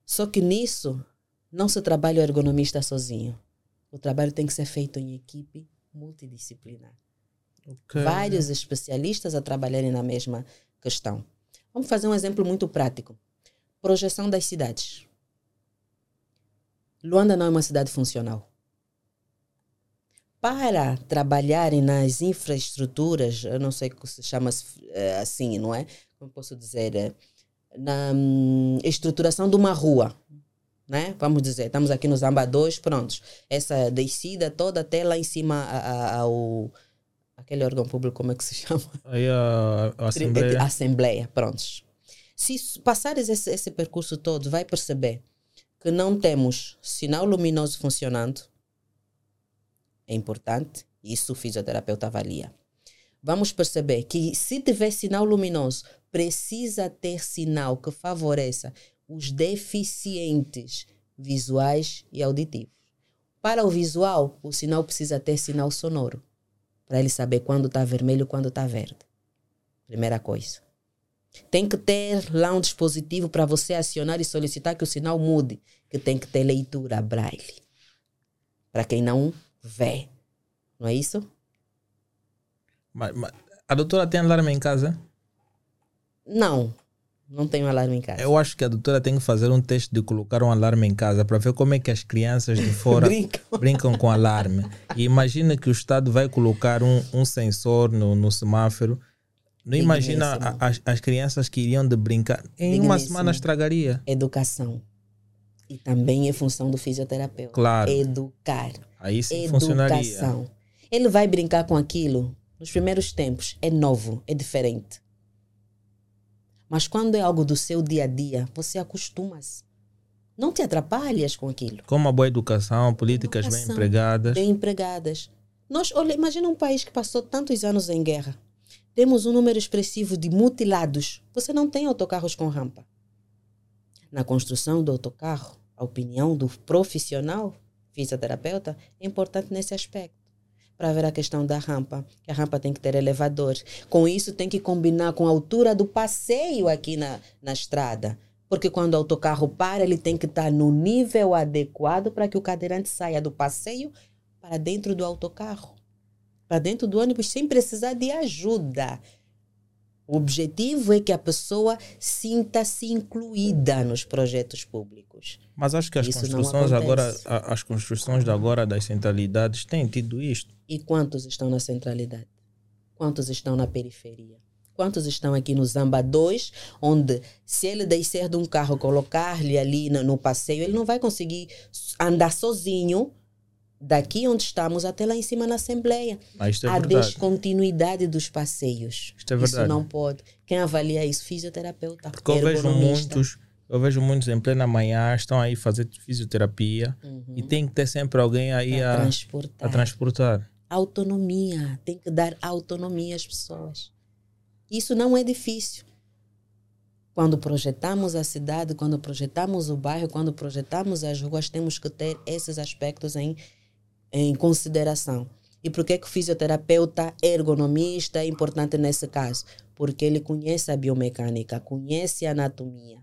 Só que nisso não se trabalha o ergonomista sozinho. O trabalho tem que ser feito em equipe multidisciplinar. Ok. Vários especialistas a trabalharem na mesma questão. Vamos fazer um exemplo muito prático. Projeção das cidades. Luanda não é uma cidade funcional. Para trabalharem nas infraestruturas, eu não sei como se chama eh, assim, não é? Como posso dizer? eh, Na hum, estruturação de uma rua, né? Vamos dizer, estamos aqui no Zamba 2, prontos. Essa descida toda até lá em cima ao... Aquele órgão público, como é que se chama? Aí a, a Tri- Assembleia. Assembleia, prontos. Se passares esse, esse percurso todo, vai perceber que não temos sinal luminoso funcionando. É importante, isso o fisioterapeuta avalia. Vamos perceber que se tiver sinal luminoso, precisa ter sinal que favoreça os deficientes visuais e auditivos. Para o visual, o sinal precisa ter sinal sonoro, para ele saber quando está vermelho e quando está verde. Primeira coisa. Tem que ter lá um dispositivo para você acionar e solicitar que o sinal mude, que tem que ter leitura braille. Para quem não vê. Não é isso? Mas- mas a doutora tem alarme em casa? Não. Não tenho alarme em casa. Eu acho que a doutora tem que fazer um teste de colocar um alarme em casa para ver como é que as crianças de fora Brinca. brincam com alarme. E imagina que o Estado vai colocar um, um sensor no, no semáforo. Não imagina as, as crianças que iriam de brincar. Em uma semana estragaria. Educação. E também é função do fisioterapeuta. Claro. Educar. Aí sim funcionaria. Educação. Ele vai brincar com aquilo nos primeiros tempos. É novo, é diferente. Mas quando é algo do seu dia a dia, você acostuma-se. Não te atrapalhas com aquilo. Com uma boa educação, políticas bem Educação. empregadas. Bem empregadas. Nós, olha, imagina um país que passou tantos anos em guerra. Temos um número expressivo de mutilados. Você não tem autocarros com rampa. Na construção do autocarro, a opinião do profissional fisioterapeuta é importante nesse aspecto. Para ver a questão da rampa, que a rampa tem que ter elevador. Com isso, tem que combinar com a altura do passeio aqui na, na estrada. Porque quando o autocarro para, ele tem que estar no nível adequado para que o cadeirante saia do passeio para dentro do autocarro, para dentro do ônibus, sem precisar de ajuda. O objetivo é que a pessoa sinta-se incluída nos projetos públicos. Mas acho que as Isso construções agora, as construções de agora das centralidades têm tido isto. E quantos estão na centralidade? Quantos estão na periferia? Quantos estão aqui no Zamba 2, onde se ele descer de um carro, colocar-lhe ali no, no passeio, ele não vai conseguir andar sozinho daqui onde estamos até lá em cima na Assembleia. Isto é a verdade. descontinuidade dos passeios. Isto é verdade. Isso não pode. Quem avalia isso? Fisioterapeuta. Porque eu vejo muitos, eu vejo muitos em plena manhã, estão aí fazer fisioterapia Uhum. e tem que ter sempre alguém aí Pra a, transportar. a transportar. Autonomia. Tem que dar autonomia às pessoas. Isso não é difícil. Quando projetamos a cidade, quando projetamos o bairro, quando projetamos as ruas, temos que ter esses aspectos em, em consideração. E por que, que o fisioterapeuta ergonomista é importante nesse caso? Porque ele conhece a biomecânica, conhece a anatomia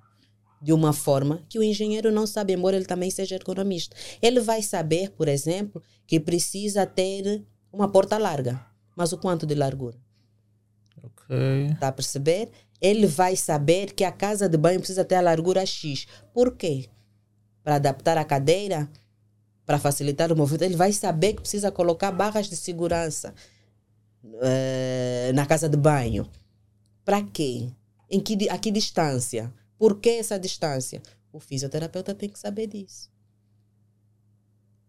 de uma forma que o engenheiro não sabe, embora ele também seja ergonomista. Ele vai saber, por exemplo, que precisa ter uma porta larga. Mas o quanto de largura? Ok. Está a perceber? Ele vai saber que a casa de banho precisa ter a largura X. Por quê? Para adaptar a cadeira, para facilitar o movimento, ele vai saber que precisa colocar barras de segurança eh, na casa de banho. Para quê? Em que, a que distância? Por que essa distância? O fisioterapeuta tem que saber disso.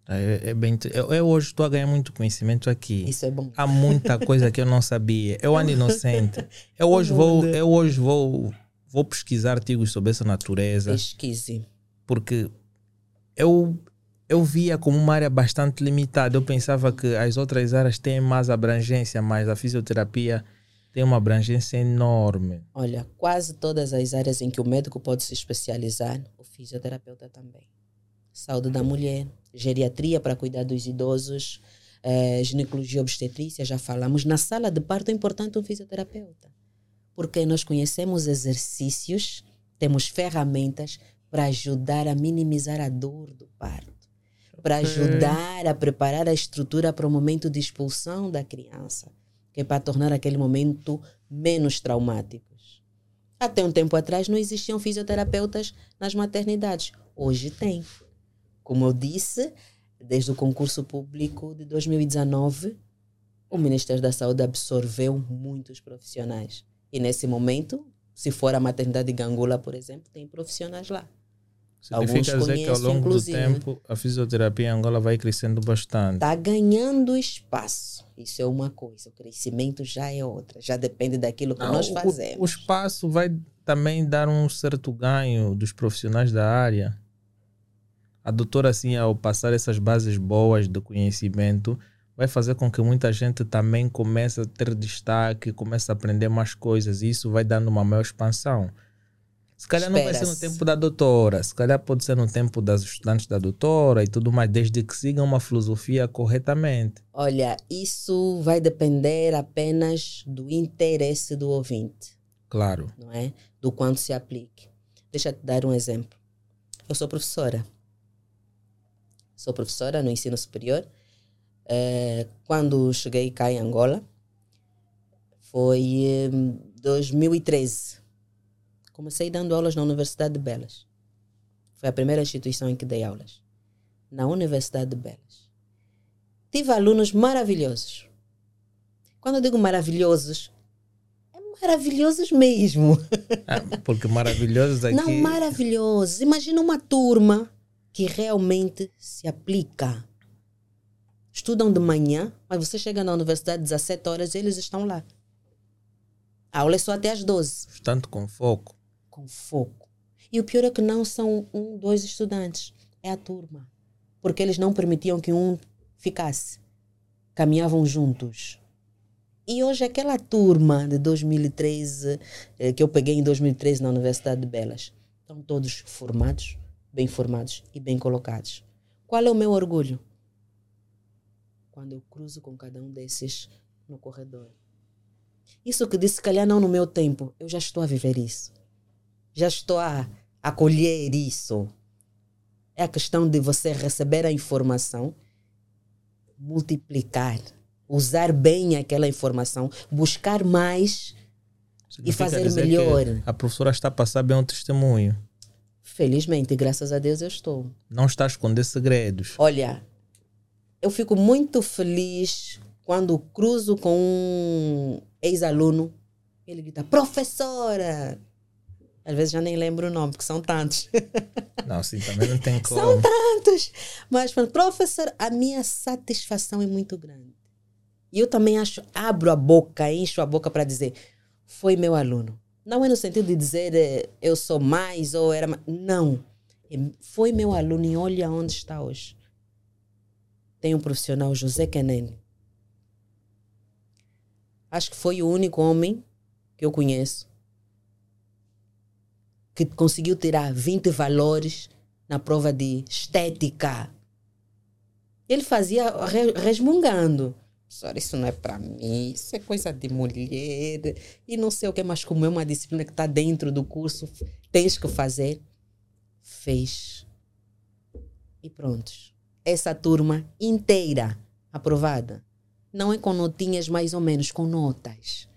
É, é bem, eu, eu hoje estou a ganhar muito conhecimento aqui. Isso é bom. Há muita coisa que eu não sabia. Eu ando inocente. Eu hoje vou, eu hoje vou, vou pesquisar artigos sobre essa natureza, Pesquise. porque eu eu via como uma área bastante limitada. Eu pensava que as outras áreas têm mais abrangência, mas a fisioterapia tem uma abrangência enorme. Olha, quase todas as áreas em que o médico pode se especializar, o fisioterapeuta também. Saúde da mulher, geriatria para cuidar dos idosos, eh, ginecologia obstetrícia, já falamos. Na sala de parto é importante um fisioterapeuta, porque nós conhecemos exercícios, temos ferramentas para ajudar a minimizar a dor do parto, para ajudar a preparar a estrutura para o momento de expulsão da criança, que é para tornar aquele momento menos traumáticos. Até um tempo atrás não existiam fisioterapeutas nas maternidades. Hoje tem. Como eu disse, desde o concurso público de 2019, o Ministério da Saúde absorveu muitos profissionais. E nesse momento, se for a maternidade de Gangula, por exemplo, tem profissionais lá. Alguns Significa dizer que ao longo inclusive. do tempo a fisioterapia em Angola vai crescendo bastante. Está ganhando espaço. Isso é uma coisa. O crescimento já é outra. Já depende daquilo que Não, nós o- fazemos. O, espaço vai também dar um certo ganho dos profissionais da área. A doutora, assim, ao passar essas bases boas do conhecimento, vai fazer com que muita gente também comece a ter destaque, comece a aprender mais coisas. E isso vai dando uma maior expansão. Se calhar não vai ser no tempo da doutora, se calhar pode ser no tempo das estudantes da doutora e tudo mais, desde que sigam uma filosofia corretamente. Olha, isso vai depender apenas do interesse do ouvinte, Claro. não é? Do quanto se aplique. Deixa eu te dar um exemplo. Eu sou professora. Sou professora no ensino superior. Eh, quando cheguei cá em Angola, foi em 2013. Comecei dando aulas na Universidade de Belas. Foi a primeira instituição em que dei aulas. Na Universidade de Belas. Tive alunos maravilhosos. Quando eu digo maravilhosos, é maravilhosos mesmo. Ah, porque maravilhosos aqui. Não, maravilhosos. Imagina uma turma que realmente se aplica. Estudam de manhã, mas você chega na universidade às 17 horas e eles estão lá. A aula é só até às 12, Tanto com foco. Com foco. E o pior é que não são um, dois estudantes, é a turma. Porque eles não permitiam que um ficasse. Caminhavam juntos. E hoje aquela turma de 2013, eh, que eu peguei em 2013 na Universidade de Belas, estão todos formados, bem formados e bem colocados. Qual é o meu orgulho? Quando eu cruzo com cada um desses no corredor. Isso que disse, se calhar não no meu tempo, eu já estou a viver isso. Já estou a acolher isso. É a questão de você receber a informação, multiplicar, usar bem aquela informação, buscar mais e Significa fazer dizer que melhor. A professora está a passar bem um testemunho. Felizmente, graças a Deus, eu estou. Não está a esconder segredos. Olha, eu fico muito feliz quando cruzo com um ex-aluno. Ele grita, professora! Às vezes já nem lembro o nome, porque são tantos. Não, assim também não tem como. São tantos! Mas, professor, a minha satisfação é muito grande. E eu também acho, abro a boca, encho a boca para dizer, foi meu aluno. Não é no sentido de dizer eh, eu sou mais ou era mais. Não. É, Foi meu aluno e olha onde está hoje. Tem um profissional, José Kenene. Acho que foi o único homem que eu conheço que conseguiu tirar 20 valores na prova de estética. Ele fazia re- resmungando. Professora, isso não é para mim, isso é coisa de mulher. E não sei o que, mas como é uma disciplina que está dentro do curso, tens que fazer. Fez. E pronto. Essa turma inteira aprovada. Não é com notinhas mais ou menos, com notas.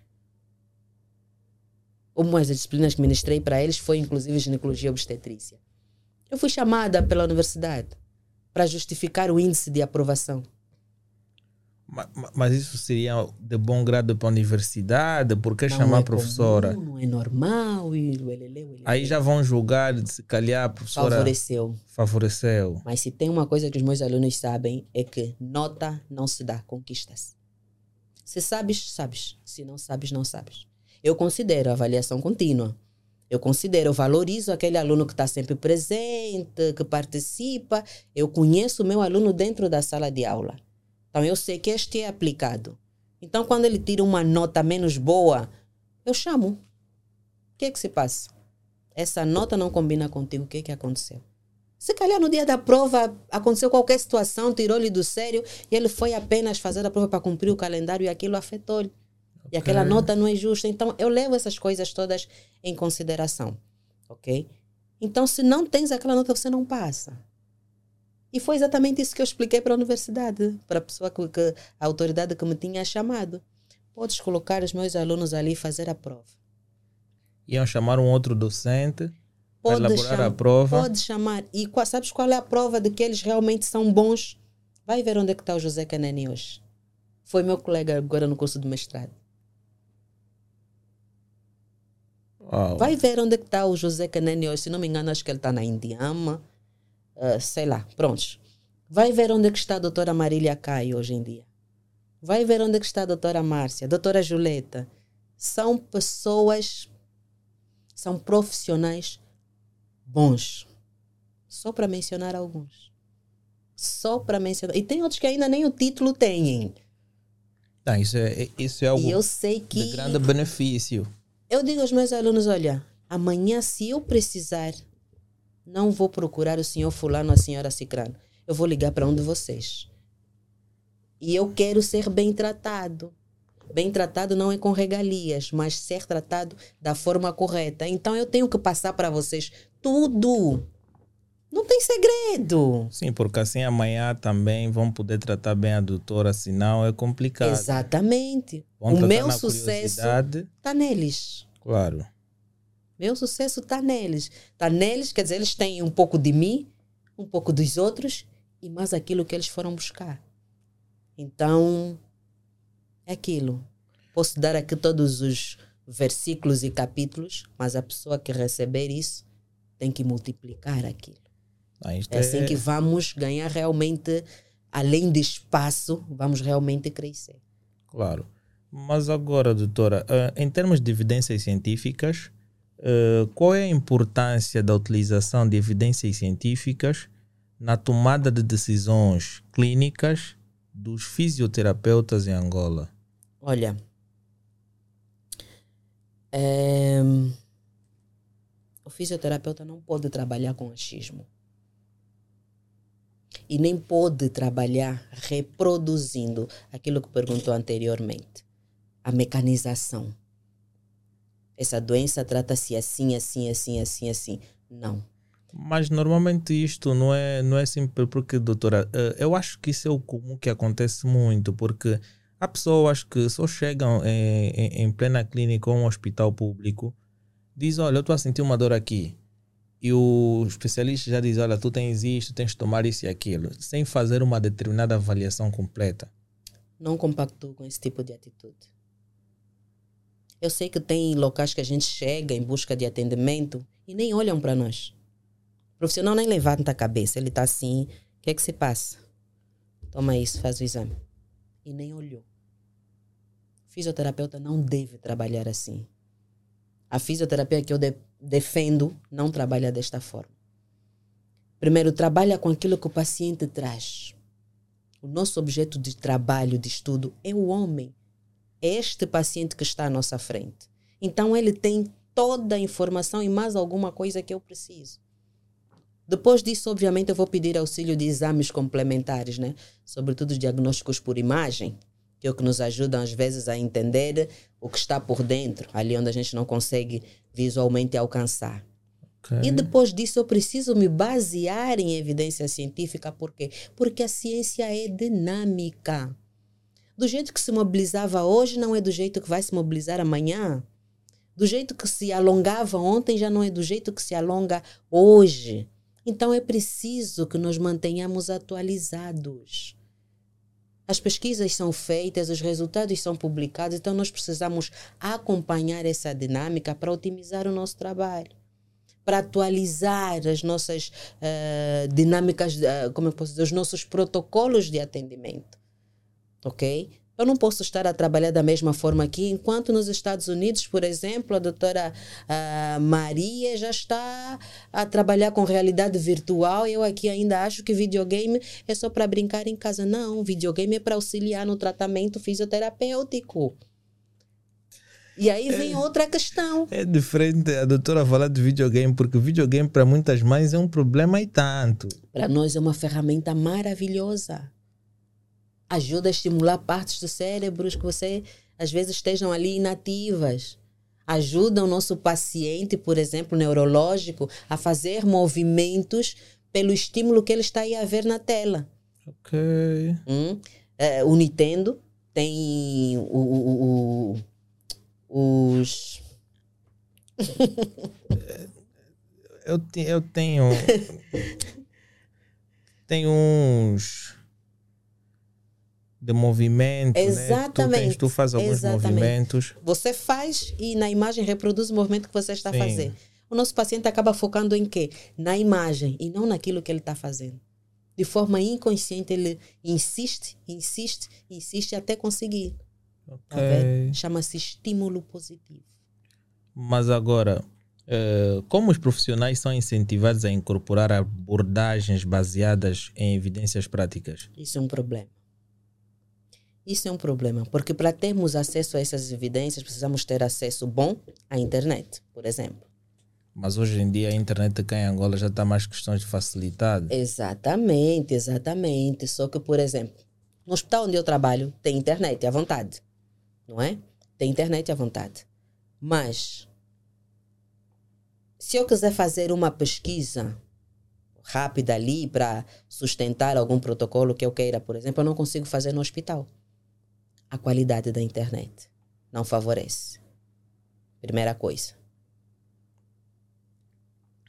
Uma das disciplinas que ministrei para eles foi inclusive ginecologia obstetrícia. Eu fui chamada pela universidade para justificar o índice de aprovação. Mas, mas isso seria de bom grado para a universidade? Por que não chamar é professora? Comum, não é normal. E Aí já vão julgar se calhar a professora. Favoreceu. Favoreceu. Mas se tem uma coisa que os meus alunos sabem é que nota não se dá, conquista-se. Se sabes, sabes. Se não sabes, não sabes. Eu considero avaliação contínua. Eu considero, eu valorizo aquele aluno que está sempre presente, que participa. Eu conheço o meu aluno dentro da sala de aula. Então eu sei que este é aplicado. Então quando ele tira uma nota menos boa, eu chamo. O que é que se passa? Essa nota não combina contigo. O que é que aconteceu? Se calhar no dia da prova aconteceu qualquer situação, tirou-lhe do sério e ele foi apenas fazer a prova para cumprir o calendário e aquilo afetou-lhe. E aquela nota não é justa. Então, eu levo essas coisas todas em consideração. Ok? Então, se não tens aquela nota, você não passa. E foi exatamente isso que eu expliquei para a universidade, para a pessoa que, que a autoridade que me tinha chamado. Podes colocar os meus alunos ali e fazer a prova. Iam chamar um outro docente para elaborar a prova? Pode chamar. E qual, sabes qual é a prova de que eles realmente são bons? Vai ver onde é que está o José Canani hoje. Foi meu colega agora no curso de mestrado. Vai ver onde está o José Canani hoje. Se não me engano, acho que ele está na Indiama. Uh, sei lá, prontos. Vai ver onde é está a doutora Marília Caio hoje em dia. Vai ver onde é está a doutora Márcia, a doutora Juleta. São pessoas, são profissionais bons. Só para mencionar alguns. Só para mencionar. E tem outros que ainda nem o título têm. Não, isso é, isso é algo e eu sei que, de grande benefício. Eu digo aos meus alunos: olha, amanhã, se eu precisar, não vou procurar o senhor Fulano, a senhora Cicrano. Eu vou ligar para um de vocês. E eu quero ser bem tratado. Bem tratado não é com regalias, mas ser tratado da forma correta. Então eu tenho que passar para vocês tudo. Não tem segredo. Sim, porque assim amanhã também vão poder tratar bem a doutora, senão é complicado. Exatamente. Vão o meu sucesso está neles. Claro. Meu sucesso está neles. Está neles, quer dizer, eles têm um pouco de mim, um pouco dos outros e mais aquilo que eles foram buscar. Então, é aquilo. Posso dar aqui todos os versículos e capítulos, mas a pessoa que receber isso tem que multiplicar aquilo. Ah, é assim que vamos ganhar realmente, além de espaço, vamos realmente crescer. Claro. Mas agora, doutora, eh, em termos de evidências científicas, eh, qual é a importância da utilização de evidências científicas na tomada de decisões clínicas dos fisioterapeutas em Angola? Olha, é... o fisioterapeuta não pode trabalhar com achismo e nem pode trabalhar reproduzindo aquilo que perguntou anteriormente, a mecanização. Essa doença trata-se assim, assim, assim, assim, assim. Não. Mas normalmente isto não é, não é simples, porque, doutora, eh, eu acho que isso é o comum que acontece muito, porque há pessoas que só chegam em, em, em plena clínica ou um hospital público, diz, olha, eu estou a sentir uma dor aqui e o especialista já diz: olha, tu tens isto, tens de tomar isso e aquilo, sem fazer uma determinada avaliação completa. Não compacto com esse tipo de atitude. Eu sei que tem locais que a gente chega em busca de atendimento e nem olham para nós. O profissional nem levanta a cabeça, ele está assim: o que é que se passa? Toma isso, faz o exame. E nem olhou. Fisioterapeuta não deve trabalhar assim. A fisioterapia que eu de defendo não trabalha desta forma. Primeiro, trabalha com aquilo que o paciente traz. O nosso objeto de trabalho, de estudo, é o homem. É este paciente que está à nossa frente. Então, ele tem toda a informação e mais alguma coisa que eu preciso. Depois disso, obviamente, eu vou pedir auxílio de exames complementares, né? Sobretudo diagnósticos por imagem, que é o que nos ajudam às vezes a entender o que está por dentro, ali onde a gente não consegue visualmente alcançar. Okay. E depois disso eu preciso me basear em evidência científica, por quê? Porque a ciência é dinâmica. Do jeito que se mobilizava hoje, não é do jeito que vai se mobilizar amanhã. Do jeito que se alongava ontem, já não é do jeito que se alonga hoje. Então é preciso que nos mantenhamos atualizados. As pesquisas são feitas, os resultados são publicados, então nós precisamos acompanhar essa dinâmica para otimizar o nosso trabalho, para atualizar as nossas uh, dinâmicas, uh, como eu posso dizer, os nossos protocolos de atendimento. Ok? Eu não posso estar a trabalhar da mesma forma aqui, enquanto nos Estados Unidos, por exemplo, a doutora uh, Maria já está a trabalhar com realidade virtual. Eu aqui ainda acho que videogame é só para brincar em casa. Não, videogame é para auxiliar no tratamento fisioterapêutico. E aí vem é, outra questão. É diferente a doutora falar de videogame, porque videogame para muitas mães é um problema e tanto. Para nós é uma ferramenta maravilhosa ajuda a estimular partes do cérebro que você às vezes estejam ali inativas. Ajuda o nosso paciente, por exemplo, neurológico, a fazer movimentos pelo estímulo que ele está aí a ver na tela. Ok. Hum? É, o Nintendo tem o, o, o, os. eu, eu tenho. tem uns de movimento, Exatamente. Né? Tu, tu faz alguns Exatamente. movimentos. Você faz e na imagem reproduz o movimento que você está a fazer. O nosso paciente acaba focando em quê? Na imagem e não naquilo que ele está fazendo. De forma inconsciente, ele insiste, insiste, insiste até conseguir. Tá okay. Chama-se estímulo positivo. Mas agora, uh, como os profissionais são incentivados a incorporar abordagens baseadas em evidências práticas? Isso é um problema. Isso é um problema, porque para termos acesso a essas evidências, precisamos ter acesso bom à internet, por exemplo. Mas hoje em dia a internet aqui em Angola já está mais questões de facilidade. Exatamente, exatamente. Só que, por exemplo, no hospital onde eu trabalho tem internet à vontade, não é? Tem internet à vontade. Mas, se eu quiser fazer uma pesquisa rápida ali para sustentar algum protocolo que eu queira, por exemplo, eu não consigo fazer no hospital a qualidade da internet. Não favorece. Primeira coisa.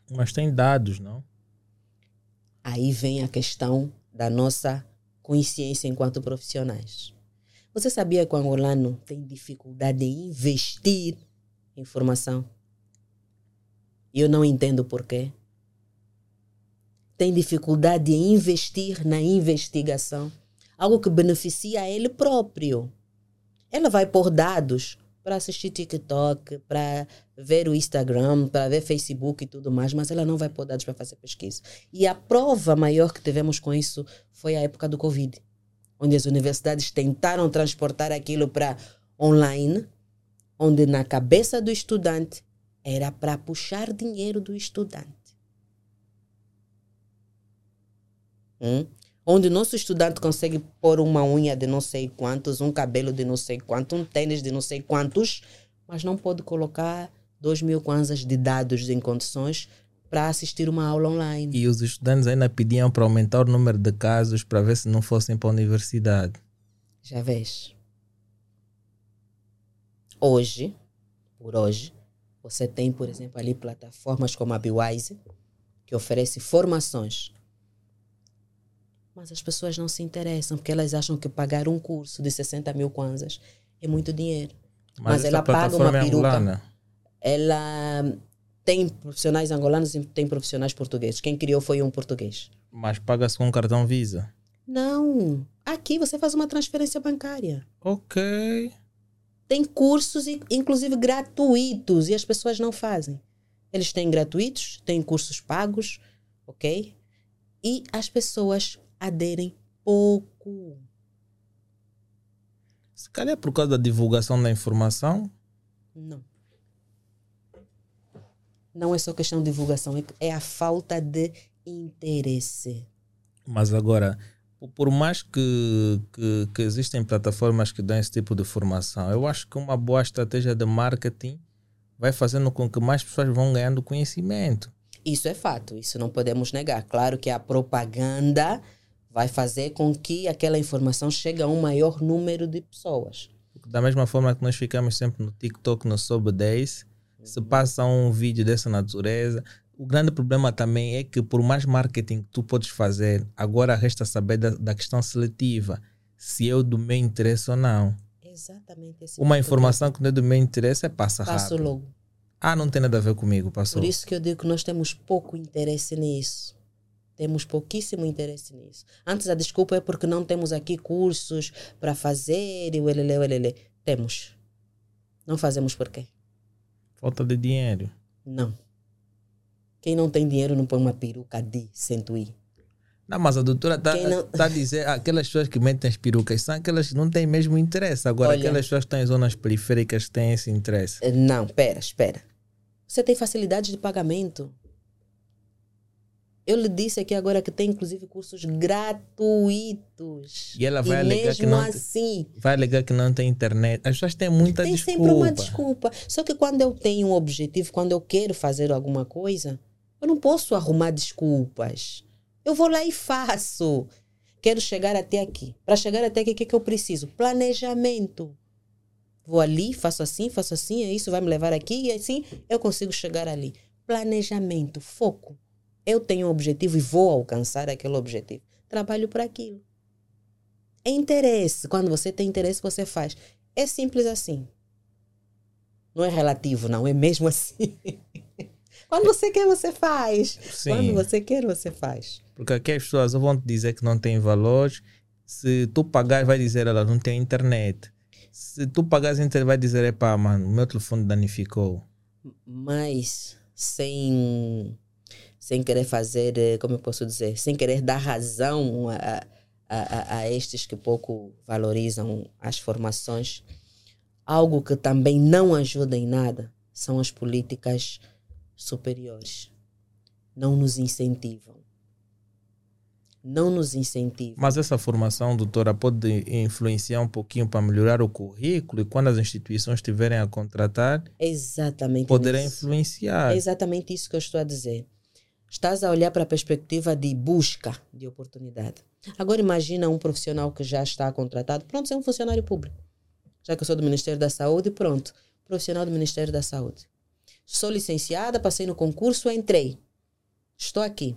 Mas tem dados, não? Aí vem a questão da nossa consciência enquanto profissionais. Você sabia que o angolano tem dificuldade em investir em formação? Eu não entendo porquê. Tem dificuldade em investir na investigação algo que beneficia a ele próprio. Ela vai pôr dados para assistir TikTok, para ver o Instagram, para ver Facebook e tudo mais, mas ela não vai pôr dados para fazer pesquisa. E a prova maior que tivemos com isso foi a época do Covid, onde as universidades tentaram transportar aquilo para online, onde na cabeça do estudante era para puxar dinheiro do estudante. Hum? Onde o nosso estudante consegue pôr uma unha de não sei quantos, um cabelo de não sei quantos, um tênis de não sei quantos, mas não pode colocar dois mil kwanzas de dados em condições para assistir uma aula online. E os estudantes ainda pediam para aumentar o número de casos para ver se não fossem para a universidade. Já vês. Hoje, por hoje, você tem, por exemplo, ali plataformas como a Bewise, que oferece formações mas as pessoas não se interessam porque elas acham que pagar um curso de 60 mil kwanzas é muito dinheiro. Mas, Mas ela paga uma é peruca. Angolana. Ela tem profissionais angolanos e tem profissionais portugueses. Quem criou foi um português. Mas paga-se com um cartão Visa? Não. Aqui você faz uma transferência bancária. Ok. Tem cursos, inclusive gratuitos, e as pessoas não fazem. Eles têm gratuitos, têm cursos pagos, ok? E as pessoas aderem pouco. Se calhar é por causa da divulgação da informação? Não. Não é só questão de divulgação, é, é a falta de interesse. Mas agora, por mais que, que, que, existem plataformas que dão esse tipo de formação, eu acho que uma boa estratégia de marketing vai fazendo com que mais pessoas vão ganhando conhecimento. Isso é fato, isso não podemos negar. Claro que a propaganda vai fazer com que aquela informação chegue a um maior número de pessoas. Da mesma forma que nós ficamos sempre no TikTok, no Sob 10, se passa um vídeo dessa natureza. O grande problema também é que, por mais marketing que tu podes fazer, agora resta saber da, da questão seletiva. Se é do meu interesse ou não. Exatamente. Esse Uma informação que não é do meu interesse é passa passo rápido. logo. Ah, não tem nada a ver comigo, passou. Por isso que eu digo que nós temos pouco interesse nisso. Temos pouquíssimo interesse nisso. Antes a desculpa é porque não temos aqui cursos para fazer e o elele, o elele. Temos. Não fazemos por quê? Falta de dinheiro. Não. Quem não tem dinheiro não põe uma peruca de centuí. Não, mas a doutora está não- tá a dizer aquelas pessoas que metem as perucas são aquelas que não têm mesmo interesse. Agora, Olha. aquelas pessoas que estão em zonas periféricas têm esse interesse. Não, espera, espera. Você tem facilidade de pagamento. Eu lhe disse aqui agora que tem inclusive cursos gratuitos. E ela vai alegar mesmo que não tem- assim, Vai alegar que não tem internet. As pessoas têm muita tem desculpa. sempre uma desculpa. Só que quando eu tenho um objetivo, quando eu quero fazer alguma coisa, eu não posso arrumar desculpas. Eu vou lá e faço. Quero chegar até aqui. Para chegar até aqui, o que, que eu preciso? Planejamento. Vou ali, faço assim, faço assim, isso vai me levar aqui e assim eu consigo chegar ali. Planejamento, foco. Eu tenho um objetivo e vou alcançar aquele objetivo. Trabalho para aquilo. É interesse. Quando você tem interesse, você faz. É simples assim. Não é relativo, não. É mesmo assim. Quando você quer, você faz. Sim. Quando você quer, você faz. Porque aqui as pessoas vão te dizer que não tem valores. Se tu pagar, vai dizer ela não tem internet. Se tu pagares internet, vai dizer, epá, mano, o meu telefone danificou. Mas sem, sem querer fazer, eh, como eu posso dizer, sem querer dar razão a, a, a, estes que pouco valorizam as formações, algo que também não ajuda em nada são as políticas superiores. Não nos incentivam. Não nos incentivam. Mas essa formação, doutora, pode influenciar um pouquinho para melhorar o currículo e quando as instituições estiverem a contratar, Exatamente. poderá nisso. influenciar. É exatamente isso que eu estou a dizer. Estás a olhar para a perspectiva de busca de oportunidade. Agora imagina um profissional que já está contratado, pronto, é um funcionário público. Já que eu sou do Ministério da Saúde, pronto, profissional do Ministério da Saúde. Sou licenciada, passei no concurso, entrei. Estou aqui.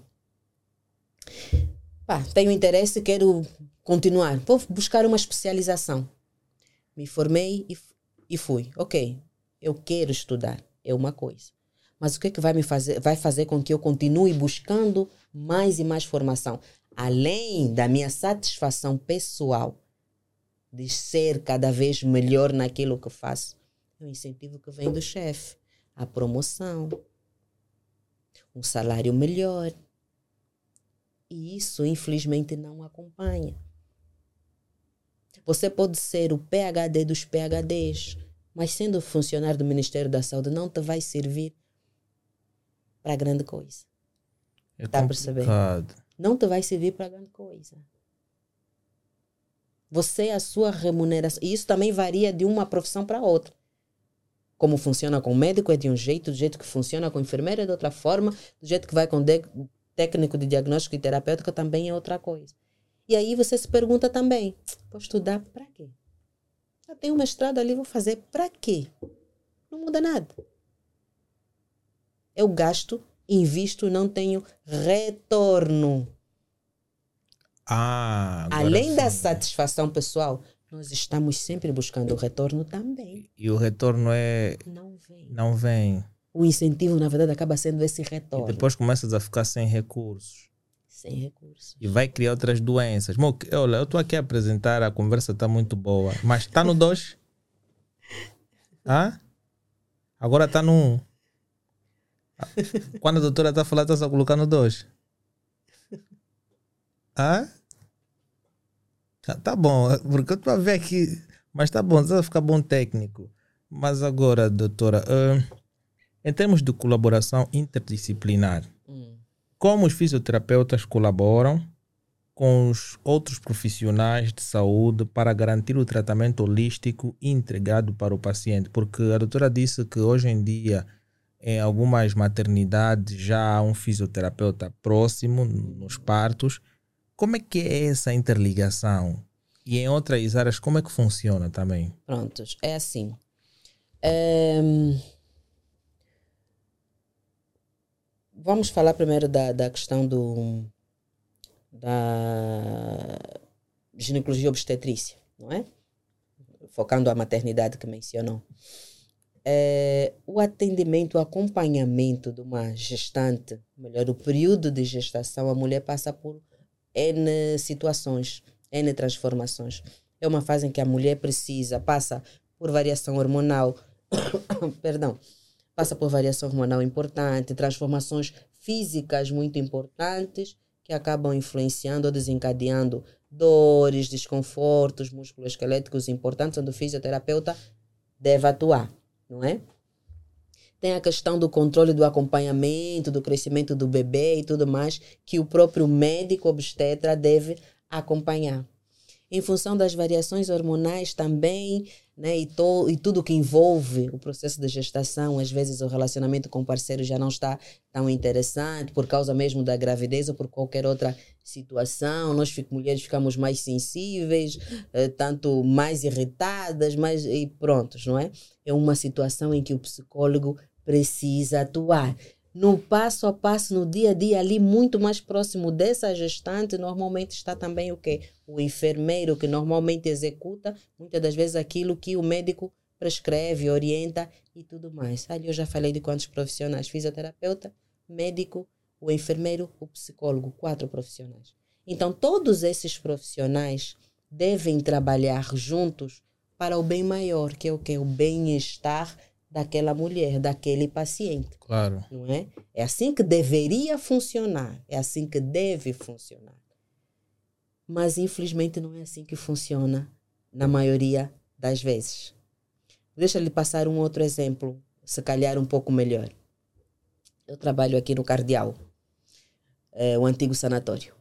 Pá, tenho interesse, quero continuar. Vou buscar uma especialização. Me formei e, e fui. Ok, eu quero estudar, é uma coisa. Mas o que é que vai me fazer, vai fazer com que eu continue buscando mais e mais formação? Além da minha satisfação pessoal de ser cada vez melhor naquilo que faço, é o incentivo que vem do chefe, a promoção, um salário melhor. E isso, infelizmente, não acompanha. Você pode ser o PhD dos PhDs, mas sendo funcionário do Ministério da Saúde não te vai servir para grande coisa. É Tá complicado. Não te vai servir para grande coisa. Você, a sua remuneração. E isso também varia de uma profissão para outra. Como funciona com o médico é de um jeito, do jeito que funciona com o enfermeiro é de outra forma, do jeito que vai com o técnico de diagnóstico e terapêutica também é outra coisa. E aí você se pergunta também: vou estudar para quê? Já tenho um mestrado ali, vou fazer para quê? Não muda nada. Eu gasto, invisto, não tenho retorno. Ah, Além da sim. satisfação pessoal, nós estamos sempre buscando o retorno também. E o retorno é. Não vem. Não vem. O incentivo, na verdade, acaba sendo esse E retorno. depois começas a ficar sem recursos. Sem recurso. E vai criar outras doenças. Mo, olha, eu estou aqui a apresentar, a conversa está muito boa. Mas está no 2? Hã? Agora está no 1. Um. Quando a doutora está a falar, está só colocando 2. Hã? Tá, tá bom, porque eu estou a ver aqui. Mas tá bom, está a ficar bom técnico. Mas agora, doutora, ah, em termos de colaboração interdisciplinar, Hum. como os fisioterapeutas colaboram com os outros profissionais de saúde para garantir o tratamento holístico integrado para o paciente? Porque a doutora disse que hoje em dia, em algumas maternidades, já há um fisioterapeuta próximo nos partos. Como é que é essa interligação? E em outras áreas, como é que funciona também? Prontos. É assim. Ehm, vamos falar primeiro da, da questão do, da ginecologia obstetrícia, não é? Focando a maternidade que mencionou. É, o atendimento, o acompanhamento de uma gestante, melhor, o período de gestação, a mulher passa por N situações, N transformações. É uma fase em que a mulher precisa, passa por variação hormonal, perdão, passa por variação hormonal importante, transformações físicas muito importantes que acabam influenciando ou desencadeando dores, desconfortos musculoesqueléticos importantes, onde o fisioterapeuta deve atuar, não é? Tem a questão do controle do acompanhamento, do crescimento do bebê e tudo mais, que o próprio médico obstetra deve acompanhar. Em função das variações hormonais também, né, e, to, e tudo que envolve o processo de gestação, às vezes o relacionamento com o parceiro já não está tão interessante por causa mesmo da gravidez ou por qualquer outra situação. Nós mulheres ficamos mais sensíveis, eh, tanto mais irritadas, mais e prontos, não é? É uma situação em que o psicólogo precisa atuar no passo a passo, no dia a dia, ali muito mais próximo dessa gestante, normalmente está também o quê? O enfermeiro que normalmente executa muitas das vezes aquilo que o médico prescreve, orienta e tudo mais. Ali eu já falei de quantos profissionais: fisioterapeuta, médico, o enfermeiro, o psicólogo, quatro profissionais. Então, todos esses profissionais devem trabalhar juntos para o bem maior, que é o que? O bem-estar daquela mulher, daquele paciente. Claro. Não é? É assim que deveria funcionar, é assim que deve funcionar. Mas infelizmente não é assim que funciona na maioria das vezes. Deixa-lhe passar um outro exemplo, se calhar um pouco melhor. Eu trabalho aqui no Cardeal, é, o antigo sanatório.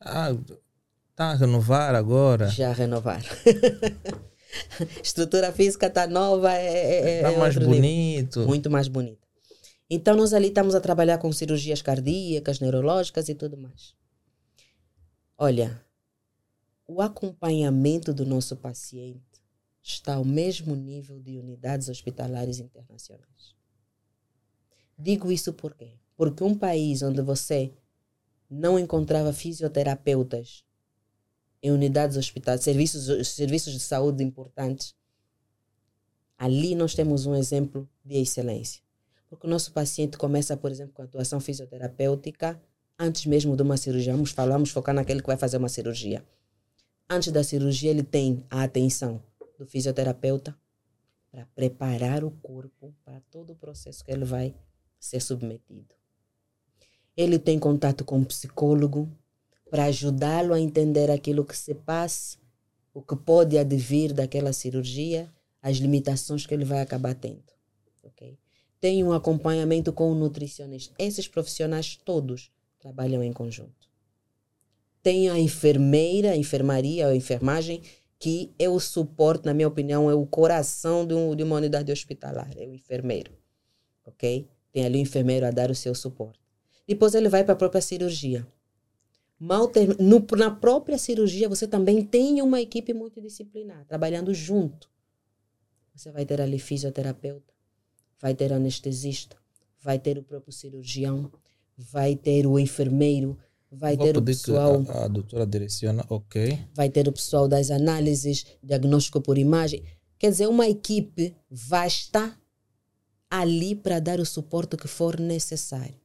Ah, está a renovar agora? Já renovar. estrutura física está nova, é, é, tá é mais bonito. Nível. Muito mais bonito. Então, nós ali estamos a trabalhar com cirurgias cardíacas, neurológicas e tudo mais. Olha, o acompanhamento do nosso paciente está ao mesmo nível de unidades hospitalares internacionais. Digo isso por quê? Porque um país onde você não encontrava fisioterapeutas em unidades hospitalares, serviços, serviços de saúde importantes, ali nós temos um exemplo de excelência. Porque o nosso paciente começa, por exemplo, com atuação fisioterapêutica antes mesmo de uma cirurgia. Vamos falar, vamos focar naquele que vai fazer uma cirurgia. Antes da cirurgia, ele tem a atenção do fisioterapeuta para preparar o corpo para todo o processo que ele vai ser submetido. Ele tem contato com o psicólogo para ajudá-lo a entender aquilo que se passa, o que pode advir daquela cirurgia, as limitações que ele vai acabar tendo. Okay? Tem um acompanhamento com o nutricionista. Esses profissionais todos trabalham em conjunto. Tem a enfermeira, a enfermaria, a enfermagem, que é o suporte, na minha opinião, é o coração de, um, de uma unidade hospitalar, é o enfermeiro. Ok? Tem ali o enfermeiro a dar o seu suporte. Depois ele vai para a própria cirurgia. Mal ter, no, na própria cirurgia, você também tem uma equipe multidisciplinar, trabalhando junto. Você vai ter ali fisioterapeuta, vai ter anestesista, vai ter o próprio cirurgião, vai ter o enfermeiro, vai Vou ter o pessoal. A, a doutora direciona, ok. Vai ter o pessoal das análises, diagnóstico por imagem. Quer dizer, uma equipe vasta ali para dar o suporte que for necessário.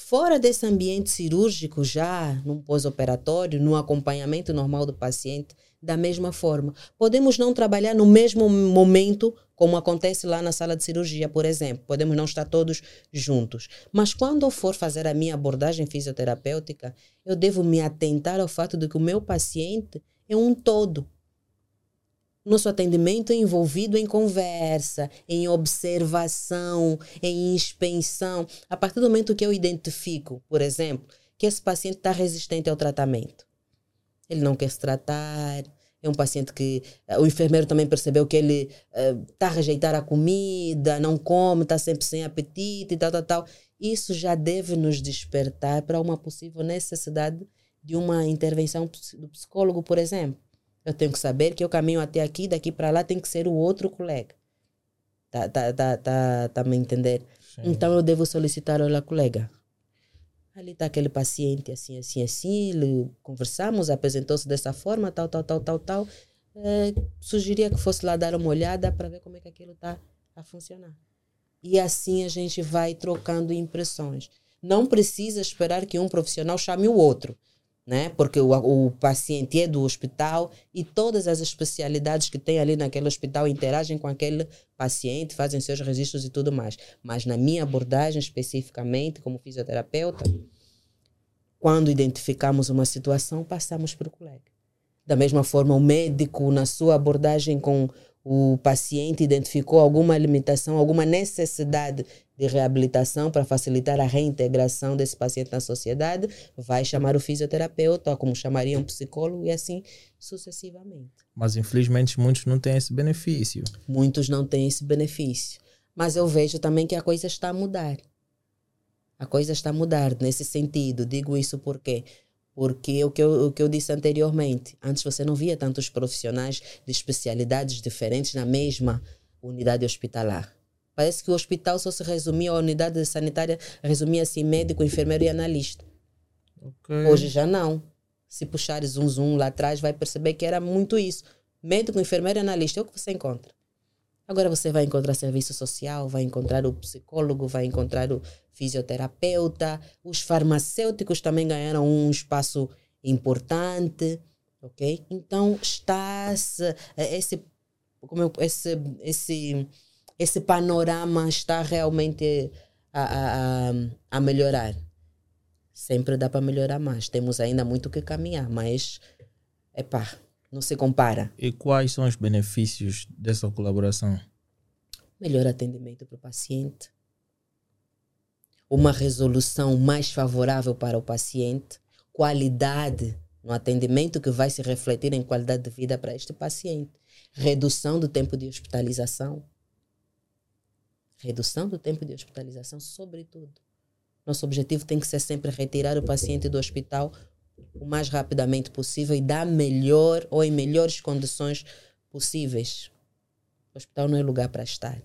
Fora desse ambiente cirúrgico, já num pós-operatório, no acompanhamento normal do paciente, da mesma forma. Podemos não trabalhar no mesmo momento, como acontece lá na sala de cirurgia, por exemplo. Podemos não estar todos juntos. Mas quando eu for fazer a minha abordagem fisioterapêutica, eu devo me atentar ao fato de que o meu paciente é um todo nosso atendimento é envolvido em conversa, em observação, em inspeção. A partir do momento que eu identifico, por exemplo, que esse paciente está resistente ao tratamento, ele não quer se tratar, é um paciente que uh, o enfermeiro também percebeu que ele está uh, a rejeitar a comida, não come, está sempre sem apetite e tal, tal, tal. Isso já deve nos despertar para uma possível necessidade de uma intervenção do psicólogo, por exemplo. Eu tenho que saber que eu caminho até aqui, daqui para lá tem que ser o outro colega. Tá, tá, tá, tá, tá me entender? Sim. Então eu devo solicitar, olha, colega, ali está aquele paciente assim, assim, assim, conversamos, apresentou-se dessa forma, tal, tal, tal, tal, tal. É, sugeria que fosse lá dar uma olhada para ver como é que aquilo está a funcionar. E assim a gente vai trocando impressões. Não precisa esperar que um profissional chame o outro né? Porque o, o paciente é do hospital e todas as especialidades que tem ali naquele hospital interagem com aquele paciente, fazem seus registros e tudo mais. Mas na minha abordagem especificamente, como fisioterapeuta, quando identificamos uma situação, passamos para o colega. Da mesma forma, o médico, na sua abordagem com o paciente identificou alguma limitação, alguma necessidade de reabilitação para facilitar a reintegração desse paciente na sociedade, vai chamar o fisioterapeuta, como chamaria um psicólogo e assim sucessivamente. Mas infelizmente muitos não têm esse benefício. Muitos não têm esse benefício. Mas eu vejo também que a coisa está a mudar. A coisa está a mudar nesse sentido. Digo isso porque porque o que, eu, o que eu disse anteriormente, antes você não via tantos profissionais de especialidades diferentes na mesma unidade hospitalar. Parece que o hospital só se resumia, a unidade sanitária resumia-se em médico, enfermeiro e analista. Okay. Hoje já não. Se puxares um zoom lá atrás, vai perceber que era muito isso. Médico, enfermeiro e analista é o que você encontra. Agora você vai encontrar serviço social, vai encontrar o psicólogo, vai encontrar o fisioterapeuta, os farmacêuticos também ganharam um espaço importante, ok? Então está é, esse como esse esse esse panorama está realmente a, a, a melhorar. Sempre dá para melhorar mais. Temos ainda muito que caminhar, mas é pá, não se compara. E quais são os benefícios dessa colaboração? Melhor atendimento para o paciente, uma resolução mais favorável para o paciente, qualidade no atendimento que vai se refletir em qualidade de vida para este paciente, redução do tempo de hospitalização, redução do tempo de hospitalização, sobretudo. Nosso objetivo tem que ser sempre retirar o paciente do hospital o mais rapidamente possível e dar melhor ou em melhores condições possíveis. O hospital não é lugar para estar.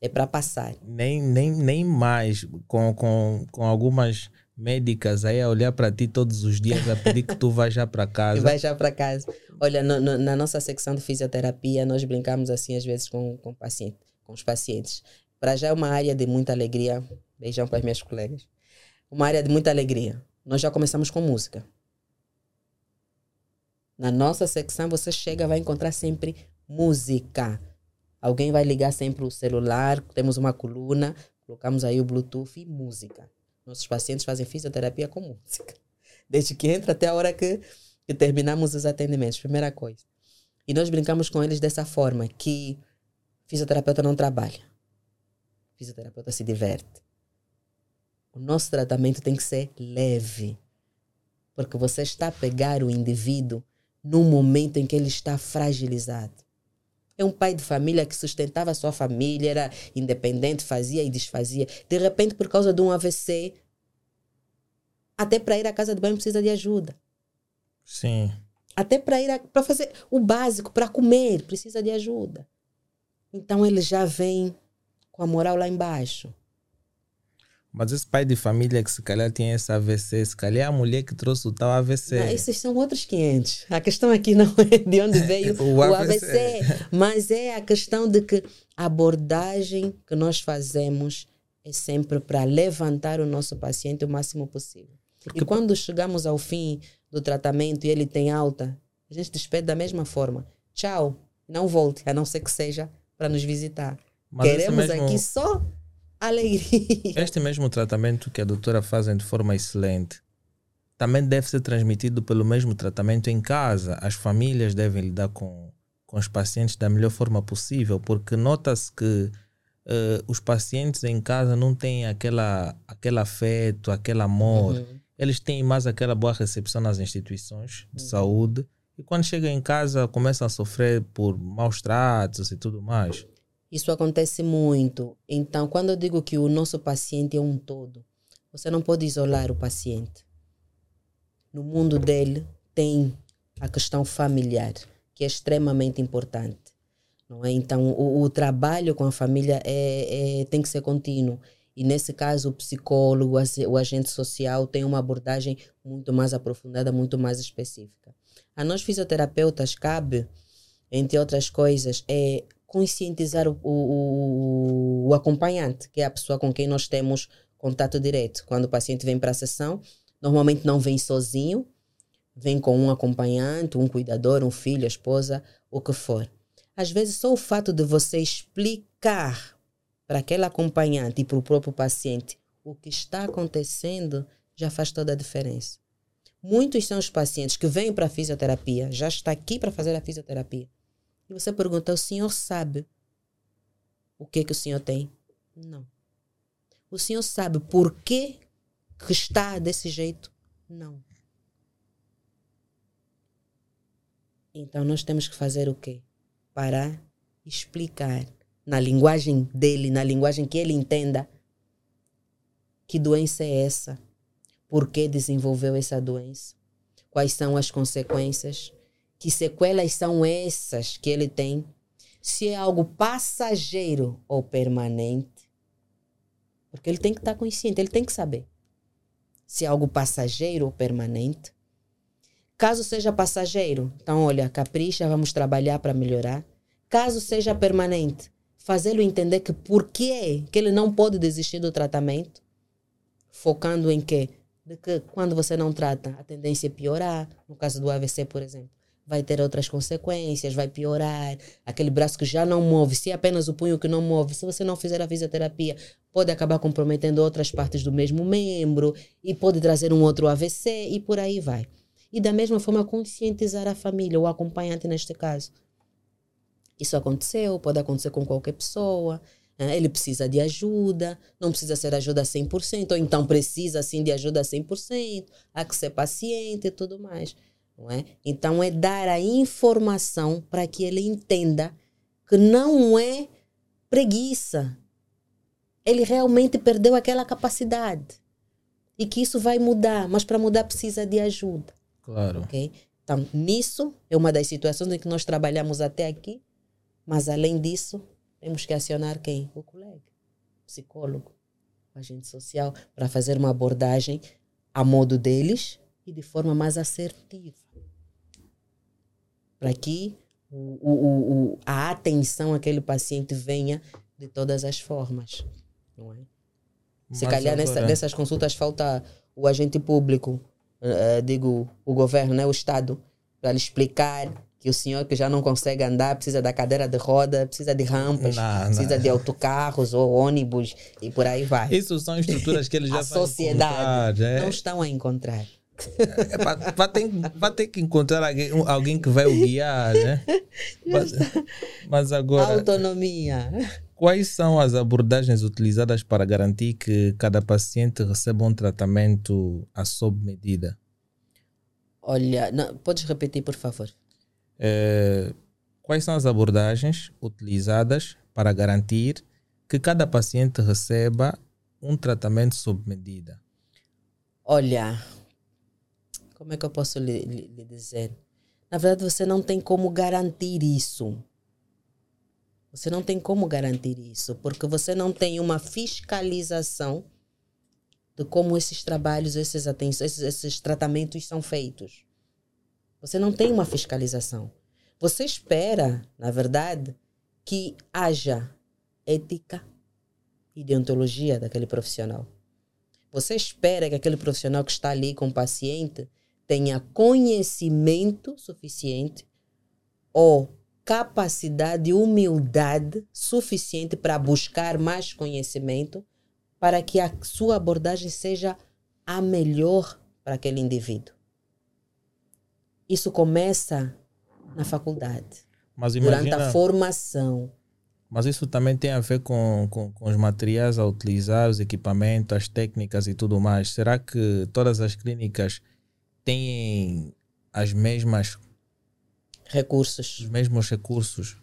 É para passar. Nem, nem, nem mais com, com, com algumas médicas aí a olhar para ti todos os dias a pedir que tu vá já para casa. vai já para casa. Olha, no, no, na nossa secção de fisioterapia, nós brincamos assim às vezes com, com, paciente, com os pacientes. Para já é uma área de muita alegria. Beijão para as minhas colegas. Uma área de muita alegria. Nós já começamos com música. Na nossa secção, você chega vai encontrar sempre música. Alguém vai ligar sempre o celular, temos uma coluna, colocamos aí o Bluetooth e música. Nossos pacientes fazem fisioterapia com música. Desde que entra até a hora que, que terminamos os atendimentos, primeira coisa. E nós brincamos com eles dessa forma, que fisioterapeuta não trabalha. Fisioterapeuta se diverte. O nosso tratamento tem que ser leve. Porque você está a pegar o indivíduo num momento em que ele está fragilizado. É um pai de família que sustentava a sua família, era independente, fazia e desfazia. De repente, por causa de um AVC, até para ir à casa de banho precisa de ajuda. Sim. Até para ir para fazer o básico, para comer, precisa de ajuda. Então ele já vem com a moral lá embaixo. Mas esse pai de família que se calhar tinha esse AVC, se calhar é a mulher que trouxe o tal AVC. Não, esses são outros 500. A questão aqui não é de onde veio o, o AVC. AVC, mas é a questão de que a abordagem que nós fazemos é sempre para levantar o nosso paciente o máximo possível. Porque... E quando chegamos ao fim do tratamento e ele tem alta, a gente despede da mesma forma. Tchau, não volte, a não ser que seja para nos visitar. Mas Queremos mesmo... aqui só alegria. Este mesmo tratamento que a doutora fazem de forma excelente também deve ser transmitido pelo mesmo tratamento em casa. As famílias devem lidar com, com os pacientes da melhor forma possível, porque nota-se que uh, os pacientes em casa não têm aquela, aquele afeto, aquele amor. Uhum. Eles têm mais aquela boa recepção nas instituições de uhum. saúde. E quando chegam em casa, começam a sofrer por maus tratos e tudo mais. Isso acontece muito. Então, quando eu digo que o nosso paciente é um todo, você não pode isolar o paciente. No mundo dele tem a questão familiar, que é extremamente importante. Não é? Então, o, o trabalho com a família é, é, tem que ser contínuo. E nesse caso, o psicólogo, o agente social tem uma abordagem muito mais aprofundada, muito mais específica. A nós fisioterapeutas cabe, entre outras coisas, é conscientizar o, o, o, acompanhante, que é a pessoa com quem nós temos contato direto. Quando o paciente vem para a sessão, normalmente não vem sozinho, vem com um acompanhante, um cuidador, um filho, a esposa, o que for. Às vezes, só o fato de você explicar para aquele acompanhante e para o próprio paciente o que está acontecendo já faz toda a diferença. Muitos são os pacientes que vêm para a fisioterapia, já está aqui para fazer a fisioterapia. E você pergunta: o senhor sabe o que, que o senhor tem? Não. O senhor sabe por que, que está desse jeito? Não. Então nós temos que fazer o quê? Parar, explicar na linguagem dele, na linguagem que ele entenda, que doença é essa? Por que desenvolveu essa doença? Quais são as consequências? Que sequelas são essas que ele tem? Se é algo passageiro ou permanente? Porque ele tem que estar consciente, ele tem que saber. Se é algo passageiro ou permanente. Caso seja passageiro, então olha, capricha, vamos trabalhar para melhorar. Caso seja permanente, fazê-lo entender que por que que ele não pode desistir do tratamento, focando em quê? De que quando você não trata, a tendência é piorar. No caso do AVC, por exemplo, vai ter outras consequências, vai piorar. Aquele braço que já não move, se é apenas o punho que não move, se você não fizer a fisioterapia, pode acabar comprometendo outras partes do mesmo membro e pode trazer um outro AVC e por aí vai. E da mesma forma, conscientizar a família, o acompanhante neste caso isso aconteceu, pode acontecer com qualquer pessoa. Né? Ele precisa de ajuda, não precisa ser ajuda 100%, ou então precisa sim de ajuda 100%, há que ser paciente e tudo mais. Não é? Então, é dar a informação para que ele entenda que não é preguiça. Ele realmente perdeu aquela capacidade. E que isso vai mudar, mas para mudar precisa de ajuda. Claro. Okay? Então, nisso é uma das situações em que nós trabalhamos até aqui mas além disso, temos que acionar quem? O colega, o psicólogo, o agente social, para fazer uma abordagem a modo deles e de forma mais assertiva. Para que o, o, o, a atenção àquele paciente venha de todas as formas. Não é? Se calhar nessa, nessas consultas falta o agente público, uh, digo, o governo, né, o Estado, para lhe explicar que o senhor que já não consegue andar precisa da cadeira de roda, precisa de rampas, não, precisa não. de autocarros ou ônibus e por aí vai. Isso são estruturas que eles já A sociedade é? não estão a encontrar. É, é, vai, ter, vai ter que encontrar alguém, alguém que vai o guiar, né? Mas, mas agora. Autonomia. Quais são as abordagens utilizadas para garantir que cada paciente receba um tratamento à sob medida? Olha, não, podes repetir, por favor? Eh, quais são as abordagens utilizadas para garantir que cada paciente receba um tratamento sob medida? Olha, como é que eu posso lhe, lhe dizer? Na verdade, você não tem como garantir isso. Você não tem como garantir isso, porque você não tem uma fiscalização de como esses trabalhos, esses, esses, esses tratamentos são feitos. Você não tem uma fiscalização. Você espera, na verdade, que haja ética e deontologia daquele profissional. Você espera que aquele profissional que está ali com o paciente tenha conhecimento suficiente ou capacidade e humildade suficiente para buscar mais conhecimento para que a sua abordagem seja a melhor para aquele indivíduo. Isso começa na faculdade. Mas imagina, durante a formação. Mas isso também tem a ver com, com, com, os materiais a utilizar, os equipamentos, as técnicas e tudo mais. Será que todas as clínicas têm as mesmas recursos? Os mesmos recursos?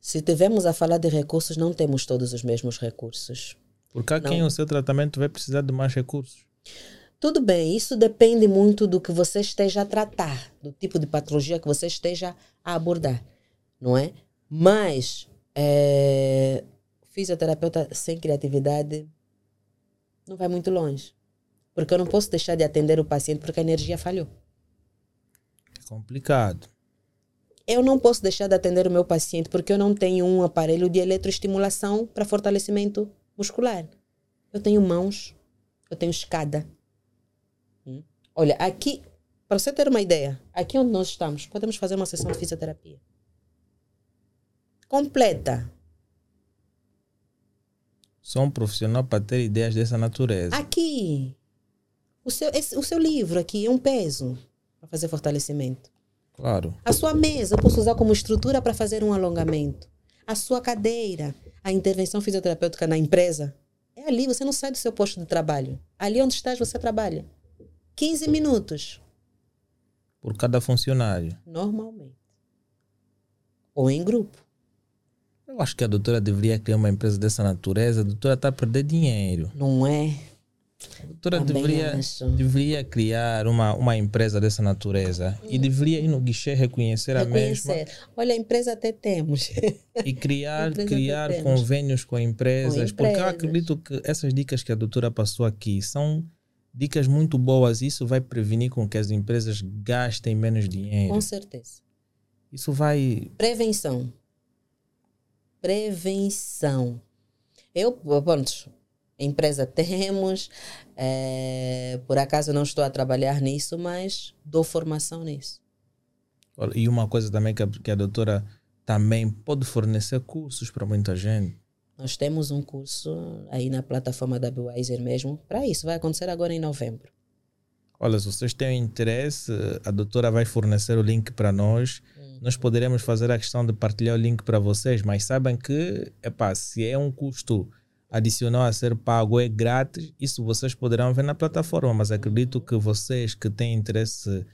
Se tivermos a falar de recursos, não temos todos os mesmos recursos. Porque há quem o seu tratamento vai precisar de mais recursos. Tudo bem, isso depende muito do que você esteja a tratar, do tipo de patologia que você esteja a abordar, não é? Mas é, fisioterapeuta sem criatividade não vai muito longe. Porque eu não posso deixar de atender o paciente porque a energia falhou. É complicado. Eu não posso deixar de atender o meu paciente porque eu não tenho um aparelho de eletroestimulação para fortalecimento muscular. Eu tenho mãos, eu tenho escada. Hum? Olha, aqui, para você ter uma ideia, aqui onde nós estamos, podemos fazer uma sessão de fisioterapia completa. Sou um profissional para ter ideias dessa natureza. Aqui, o seu, esse, o seu livro aqui é um peso para fazer fortalecimento. Claro. A sua mesa eu posso usar como estrutura para fazer um alongamento. A sua cadeira, a intervenção fisioterapêutica na empresa, é ali, você não sai do seu posto de trabalho. Ali onde estás, você trabalha. 15 minutos. Por cada funcionário. Normalmente. Ou em grupo. Eu acho que a doutora deveria criar uma empresa dessa natureza. A doutora está a perder dinheiro. Não é? A doutora deveria, deveria criar uma, uma empresa dessa natureza hum. e deveria ir no guichê reconhecer, reconhecer. a mesma. Olha, a empresa até temos. E criar, criar convênios com empresas, com porque eu acredito que essas dicas que a doutora passou aqui são dicas muito boas. Isso vai prevenir com que as empresas gastem menos dinheiro. Com certeza. Isso vai. Prevenção prevenção. Eu, pronto, empresa temos, é, por acaso não estou a trabalhar nisso, mas dou formação nisso. E uma coisa também que a, que a doutora também pode fornecer cursos para muita gente. Nós temos um curso aí na plataforma da Biwiser mesmo para isso. Vai acontecer agora em novembro. Olha, se vocês têm interesse, a doutora vai fornecer o link para nós nós poderemos fazer a questão de partilhar o link para vocês, mas sabem que, epá, se é um custo adicional a ser pago, é grátis, isso vocês poderão ver na plataforma, mas acredito que vocês que têm interesse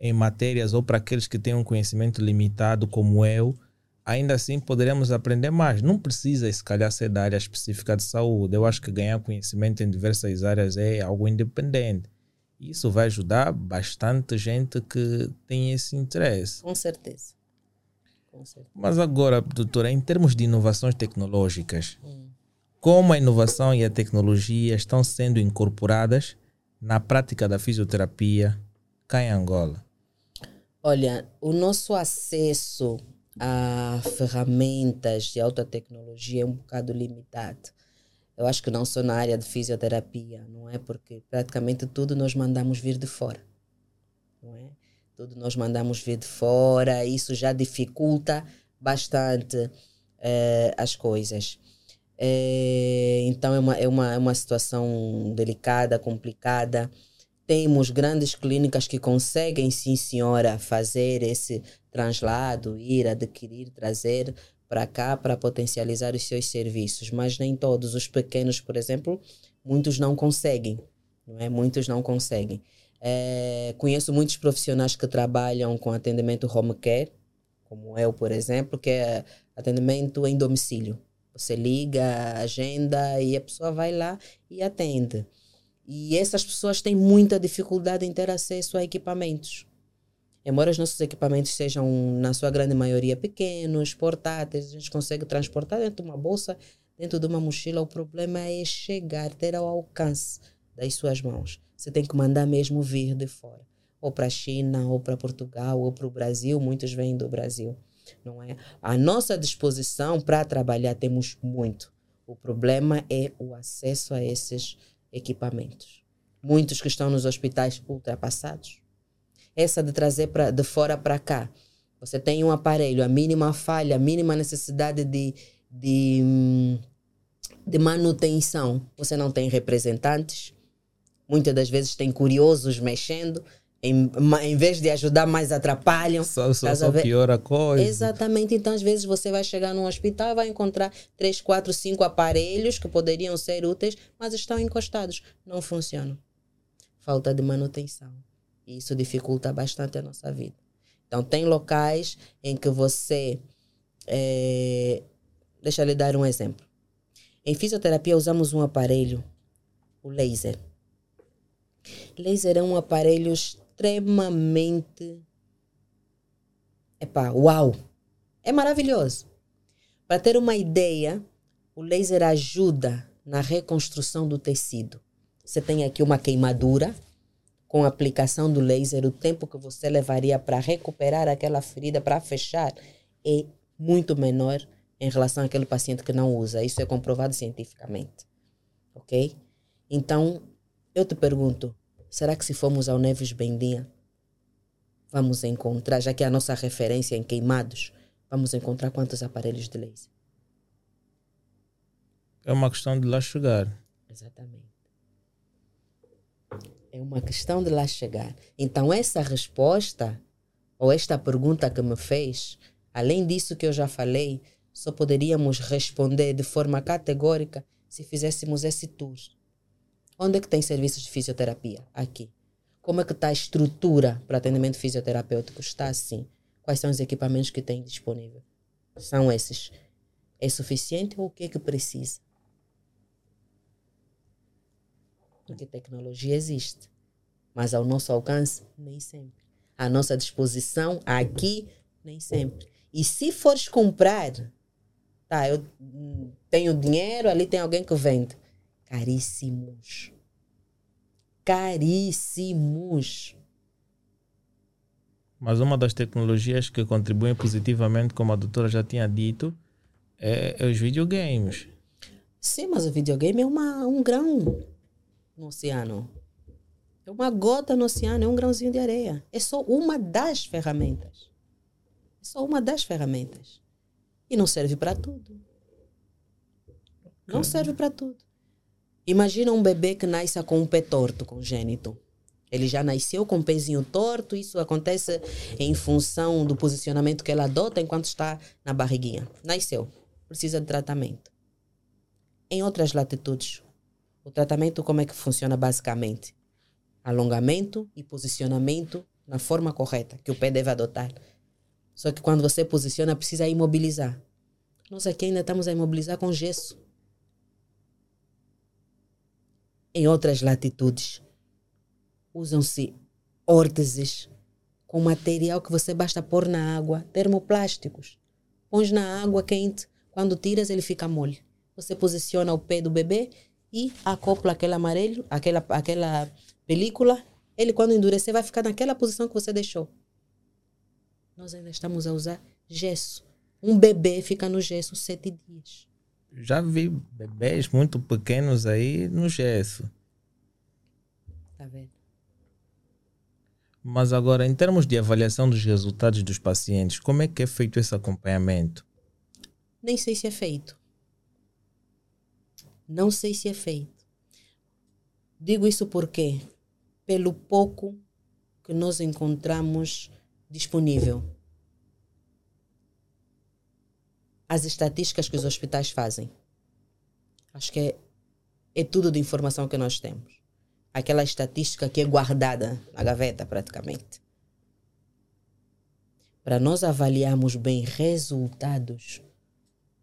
em matérias ou para aqueles que têm um conhecimento limitado como eu, ainda assim poderemos aprender mais. Não precisa, se calhar, ser da área específica de saúde. Eu acho que ganhar conhecimento em diversas áreas é algo independente. Isso vai ajudar bastante gente que tem esse interesse. Com certeza. Com certeza. Mas agora, doutora, em termos de inovações tecnológicas, hum. Como a inovação e a tecnologia estão sendo incorporadas na prática da fisioterapia cá em Angola? Olha, o nosso acesso a ferramentas de alta tecnologia é um bocado limitado. Eu acho que não só na área de fisioterapia, não é? Porque praticamente tudo nós mandamos vir de fora, não é? Tudo nós mandamos vir de fora, isso já dificulta bastante eh, as coisas. Eh, então é uma, é, uma, é uma situação delicada, complicada. Temos grandes clínicas que conseguem, sim, senhora, fazer esse translado, ir adquirir, trazer para cá para potencializar os seus serviços, mas nem todos. Os pequenos, por exemplo, muitos não conseguem, não é? Muitos não conseguem. É, conheço muitos profissionais que trabalham com atendimento home care, como eu, por exemplo, que é atendimento em domicílio. Você liga, agenda e a pessoa vai lá e atende. E essas pessoas têm muita dificuldade em ter acesso a equipamentos. Embora os nossos equipamentos sejam, na sua grande maioria, pequenos, portáteis, a gente consegue transportar dentro de uma bolsa, dentro de uma mochila, o problema é chegar, ter ao alcance das suas mãos. Você tem que mandar mesmo vir de fora. Ou para a China, ou para Portugal, ou para o Brasil. Muitos vêm do Brasil. Não é? A nossa disposição para trabalhar temos muito. O problema é o acesso a esses equipamentos. Muitos que estão nos hospitais ultrapassados essa de trazer pra, de fora para cá. Você tem um aparelho, a mínima falha, a mínima necessidade de, de, de manutenção. Você não tem representantes. Muitas das vezes tem curiosos mexendo. Em, em vez de ajudar, mais atrapalham. Só, só, só piora a coisa. Exatamente. Então, às vezes, você vai chegar num hospital e vai encontrar três, quatro, cinco aparelhos que poderiam ser úteis, mas estão encostados. Não funcionam. Falta de manutenção. E isso dificulta bastante a nossa vida. Então, tem locais em que você. É, deixa eu lhe dar um exemplo. Em fisioterapia, usamos um aparelho, o laser. Laser é um aparelho extremamente. Epá, uau! É maravilhoso. Para ter uma ideia, o laser ajuda na reconstrução do tecido. Você tem aqui uma queimadura com a aplicação do laser, o tempo que você levaria para recuperar aquela ferida, para fechar, é muito menor em relação àquele paciente que não usa. Isso é comprovado cientificamente. Ok? Então, eu te pergunto, será que se formos ao Neves Bendinha, vamos encontrar, já que é a nossa referência em queimados, vamos encontrar quantos aparelhos de laser? É uma questão de lá chegar. Exatamente. É uma questão de lá chegar. Então, essa resposta, ou esta pergunta que me fez, além disso que eu já falei, só poderíamos responder de forma categórica se fizéssemos esse tour. Onde é que tem serviços de fisioterapia? Aqui. Como é que está a estrutura para atendimento fisioterapêutico? Está assim. Quais são os equipamentos que tem disponível? São esses. É suficiente ou o que é que precisa? Porque tecnologia existe, mas ao nosso alcance, nem sempre. À nossa disposição, aqui, nem sempre. E se fores comprar, tá, eu tenho dinheiro, ali tem alguém que vende. Caríssimos caríssimos. Mas uma das tecnologias que contribuem positivamente, como a doutora já tinha dito, é, é os videogames. Sim, mas o videogame é uma, um grão no oceano. É uma gota no oceano, é um grãozinho de areia. É só uma das ferramentas. É só uma das ferramentas. E não serve para tudo. Não serve para tudo. Imagina um bebê que nasce com um pé torto congênito. Ele já nasceu com um pezinho torto, isso acontece em função do posicionamento que ela adota enquanto está na barriguinha. Nasceu, precisa de tratamento. Em outras latitudes, o tratamento como é que funciona basicamente? Alongamento e posicionamento na forma correta que o pé deve adotar. Só que quando você posiciona, precisa imobilizar. Nós aqui ainda estamos a imobilizar com gesso em outras latitudes. Usam-se órteses com material que você basta pôr na água, termoplásticos. Pões na água quente, quando tiras ele fica mole. Você posiciona o pé do bebê e acopla aquele amarelo, aquela, aquela película. Ele quando endurecer vai ficar naquela posição que você deixou. Nós ainda estamos a usar gesso. Um bebê fica no gesso sete dias já vi bebês muito pequenos aí no gesso. Tá vendo? Mas agora, em termos de avaliação dos resultados dos pacientes, como é que é feito esse acompanhamento? Nem sei se é feito. Não sei se é feito. Digo isso porque, pelo pouco que nós encontramos disponível as estatísticas que os hospitais fazem. Acho que é, é tudo de informação que nós temos. Aquela estatística que é guardada na gaveta, praticamente. Para nós avaliarmos bem resultados,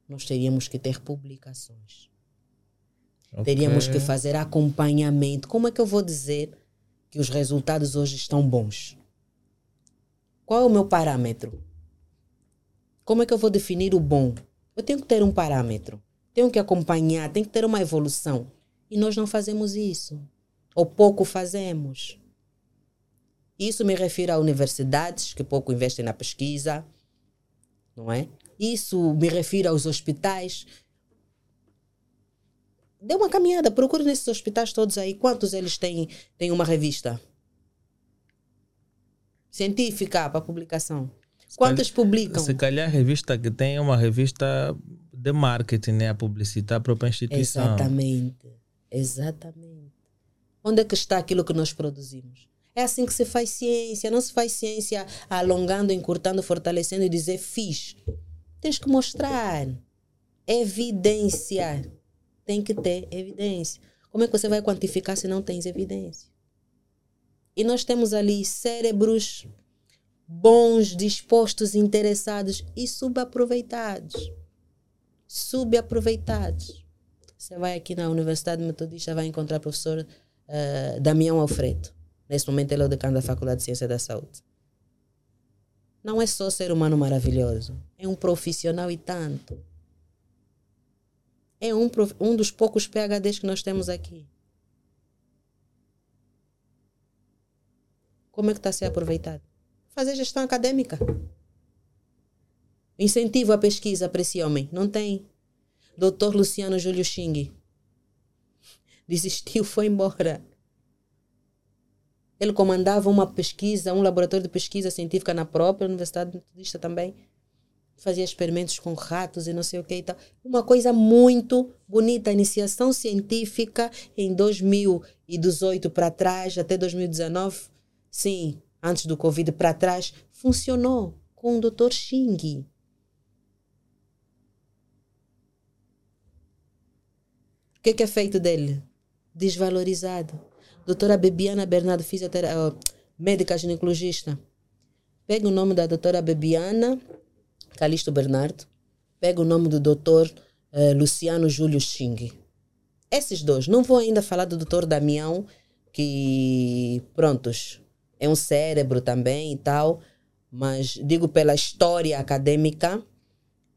nós teríamos que ter publicações. Okay. Teríamos que fazer acompanhamento. Como é que eu vou dizer que os resultados hoje estão bons? Qual é o meu parâmetro? Como é que eu vou definir o bom? Eu tenho que ter um parâmetro, tenho que acompanhar, tem que ter uma evolução. E nós não fazemos isso. Ou pouco fazemos. Isso me refiro a universidades que pouco investem na pesquisa, não é? Isso me refiro aos hospitais. Dê uma caminhada, procure nesses hospitais todos aí. Quantos eles têm, têm uma revista científica para publicação? Quantos publicam? Se calhar a revista que tem é uma revista de marketing, né? A publicitar a própria instituição. Exatamente. Exatamente. Onde é que está aquilo que nós produzimos? É assim que se faz ciência. Não se faz ciência alongando, encurtando, fortalecendo e dizer fiz. Tens que mostrar. Evidência. Tem que ter evidência. Como é que você vai quantificar se não tens evidência? E nós temos ali cérebros bons, dispostos, interessados e subaproveitados. Subaproveitados. Você vai aqui na Universidade Metodista, vai encontrar o professor uh, Damião Alfredo. Nesse momento ele é o decano da Faculdade de Ciência da Saúde. Não é só ser humano maravilhoso, é um profissional e tanto. É um, um dos poucos PHDs que nós temos aqui. Como é que está a ser aproveitado? Fazer gestão acadêmica. Incentivo à pesquisa para esse homem. Não tem. Doutor Luciano Júlio Xing. Desistiu, foi embora. Ele comandava uma pesquisa, um laboratório de pesquisa científica na própria Universidade Metodista também. Fazia experimentos com ratos e não sei o que e tal. Uma coisa muito bonita. A iniciação científica em 2018 para trás, até 2019, sim, antes do Covid para trás, funcionou com o Dr. Xing. O que, que é feito dele? Desvalorizado doutora Bebiana Bernardo, fisioterapeuta, médica ginecologista. Pega o nome da doutora Bebiana Calixto Bernardo. Pega o nome do doutor uh, Luciano Júlio Xing. Esses dois. Não vou ainda falar do doutor Damião, que, prontos, é um cérebro também e tal. Mas digo pela história acadêmica,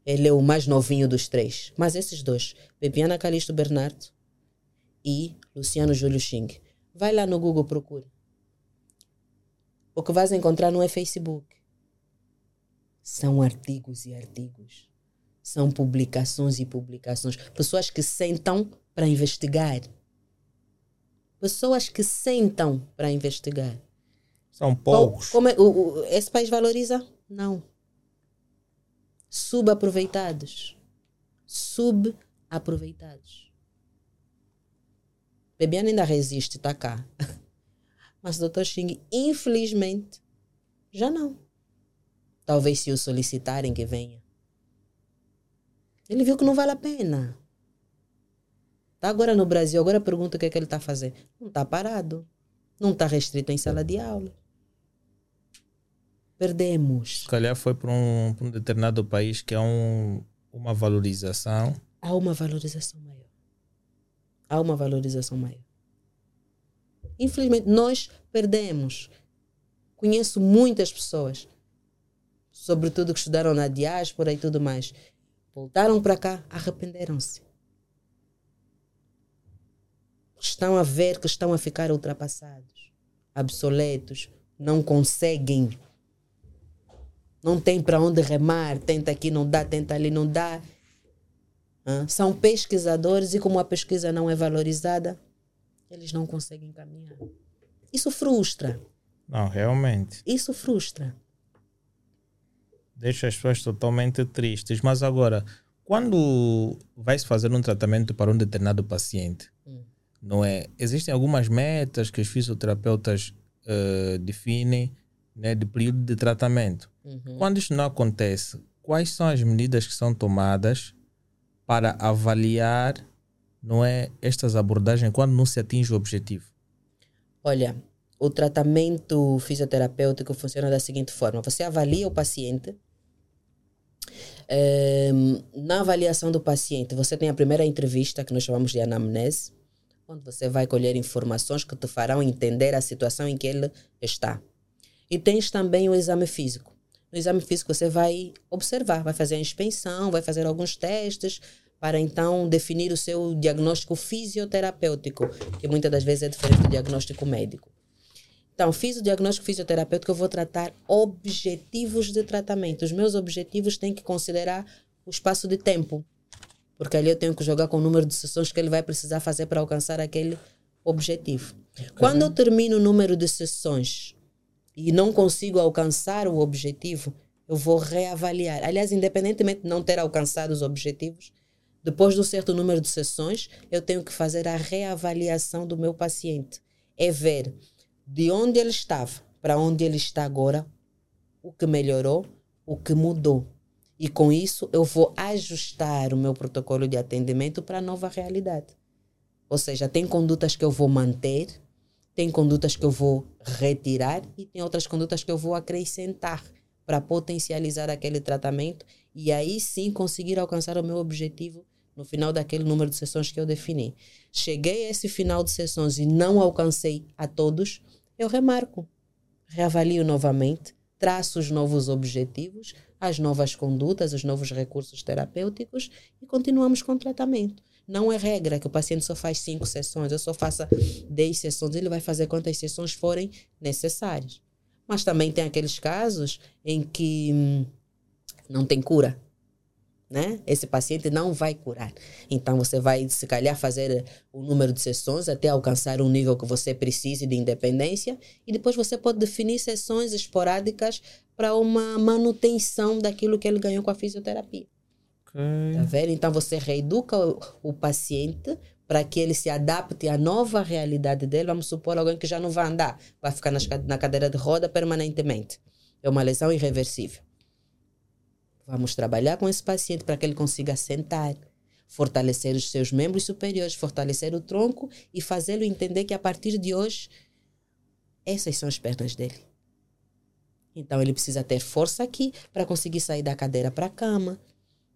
ele é o mais novinho dos três. Mas esses dois, Bebiana Calixto Bernardo e Luciano Júlio Xing. Vai lá no Google, procura. O que vais encontrar não é Facebook. São artigos e artigos. São publicações e publicações. Pessoas que sentam para investigar. Pessoas que sentam para investigar. São poucos. Como é, o, o, esse país valoriza? Não. Subaproveitados. Subaproveitados. Bebiana ainda resiste, está cá. Mas o Dr. Xing, infelizmente, já não. Talvez se o solicitarem que venha. Ele viu que não vale a pena. Está agora no Brasil, agora pergunta o que é que ele está fazendo. Não está parado. Não está restrito em sala de aula. Perdemos. Se calhar foi para um, um determinado país que há um, uma valorização. Há uma valorização maior há uma valorização maior. Infelizmente, nós perdemos. Conheço muitas pessoas, sobretudo que estudaram na diáspora e tudo mais, voltaram para cá, arrependeram-se. Estão a ver que estão a ficar ultrapassados, obsoletos, não conseguem. Não tem para onde remar, tenta aqui, não dá, tenta ali, não dá são pesquisadores e como a pesquisa não é valorizada, eles não conseguem caminhar. Isso frustra. Não, realmente. Isso frustra. Deixa as pessoas totalmente tristes. Mas agora, quando vai se fazer um tratamento para um determinado paciente, hum. não é? Existem algumas metas que os fisioterapeutas uh, definem né, de período de tratamento. Uhum. Quando isso não acontece, quais são as medidas que são tomadas para avaliar não é estas abordagens quando não se atinge o objetivo? Olha, o tratamento fisioterapêutico funciona da seguinte forma: você avalia o paciente. É, na avaliação do paciente, você tem a primeira entrevista que nós chamamos de anamnese, onde você vai colher informações que te farão entender a situação em que ele está. E tens também o exame físico. No exame físico você vai observar, vai fazer a inspeção, vai fazer alguns testes para então definir o seu diagnóstico fisioterapêutico, que muitas das vezes é diferente do diagnóstico médico. Então, fiz o diagnóstico fisioterapêutico, eu vou tratar objetivos de tratamento. Os meus objetivos têm que considerar o espaço de tempo, porque ali eu tenho que jogar com o número de sessões que ele vai precisar fazer para alcançar aquele objetivo. Quando eu termino o número de sessões e não consigo alcançar o objetivo, eu vou reavaliar. Aliás, independentemente de não ter alcançado os objetivos, depois de um certo número de sessões, eu tenho que fazer a reavaliação do meu paciente. É ver de onde ele estava para onde ele está agora, o que melhorou, o que mudou. E com isso, eu vou ajustar o meu protocolo de atendimento para a nova realidade. Ou seja, tem condutas que eu vou manter, tem condutas que eu vou retirar e tem outras condutas que eu vou acrescentar para potencializar aquele tratamento e aí sim conseguir alcançar o meu objetivo no final daquele número de sessões que eu defini. Cheguei a esse final de sessões e não alcancei a todos, eu remarco, reavalio novamente, traço os novos objetivos, as novas condutas, os novos recursos terapêuticos e continuamos com o tratamento. Não é regra que o paciente só faz cinco sessões, eu só faça dez sessões, ele vai fazer quantas sessões forem necessárias. Mas também tem aqueles casos em que hum, não tem cura. Né? Esse paciente não vai curar. Então, você vai, se calhar, fazer o número de sessões até alcançar um nível que você precise de independência e depois você pode definir sessões esporádicas para uma manutenção daquilo que ele ganhou com a fisioterapia. Okay. Tá vendo? Então, você reeduca o, o paciente para que ele se adapte à nova realidade dele. Vamos supor alguém que já não vai andar, vai ficar nas, na cadeira de roda permanentemente. É uma lesão irreversível. Vamos trabalhar com esse paciente para que ele consiga sentar, fortalecer os seus membros superiores, fortalecer o tronco e fazê-lo entender que a partir de hoje, essas são as pernas dele. Então ele precisa ter força aqui para conseguir sair da cadeira para a cama,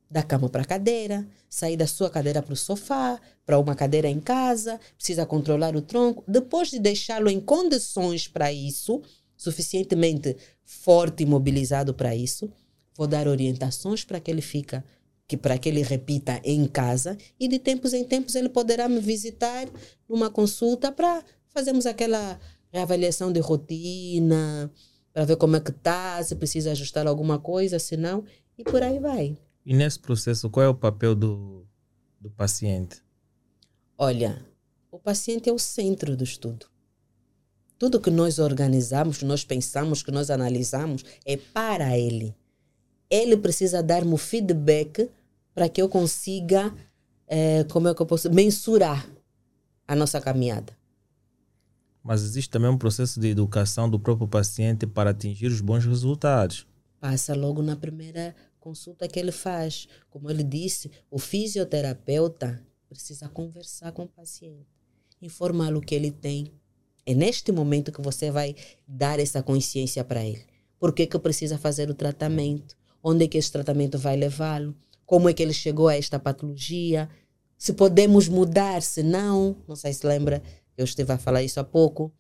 da cama para a cadeira, sair da sua cadeira para o sofá, para uma cadeira em casa, precisa controlar o tronco. Depois de deixá-lo em condições para isso, suficientemente forte e mobilizado para isso, vou dar orientações para que ele fica que para que ele repita em casa e de tempos em tempos ele poderá me visitar numa consulta para fazermos aquela avaliação de rotina, para ver como é que está, se precisa ajustar alguma coisa, se não, e por aí vai. E nesse processo, qual é o papel do, do paciente? Olha, o paciente é o centro do estudo. Tudo que nós organizamos, que nós pensamos, que nós analisamos, é para ele ele precisa dar-me o feedback para que eu consiga, é, como é que eu posso, mensurar a nossa caminhada. Mas existe também um processo de educação do próprio paciente para atingir os bons resultados. Passa logo na primeira consulta que ele faz. Como ele disse, o fisioterapeuta precisa conversar com o paciente, informá-lo que ele tem. É neste momento que você vai dar essa consciência para ele. Por que, que precisa fazer o tratamento? onde é que esse tratamento vai levá-lo, como é que ele chegou a esta patologia, se podemos mudar, se não, não sei se lembra, eu estive a falar isso há pouco,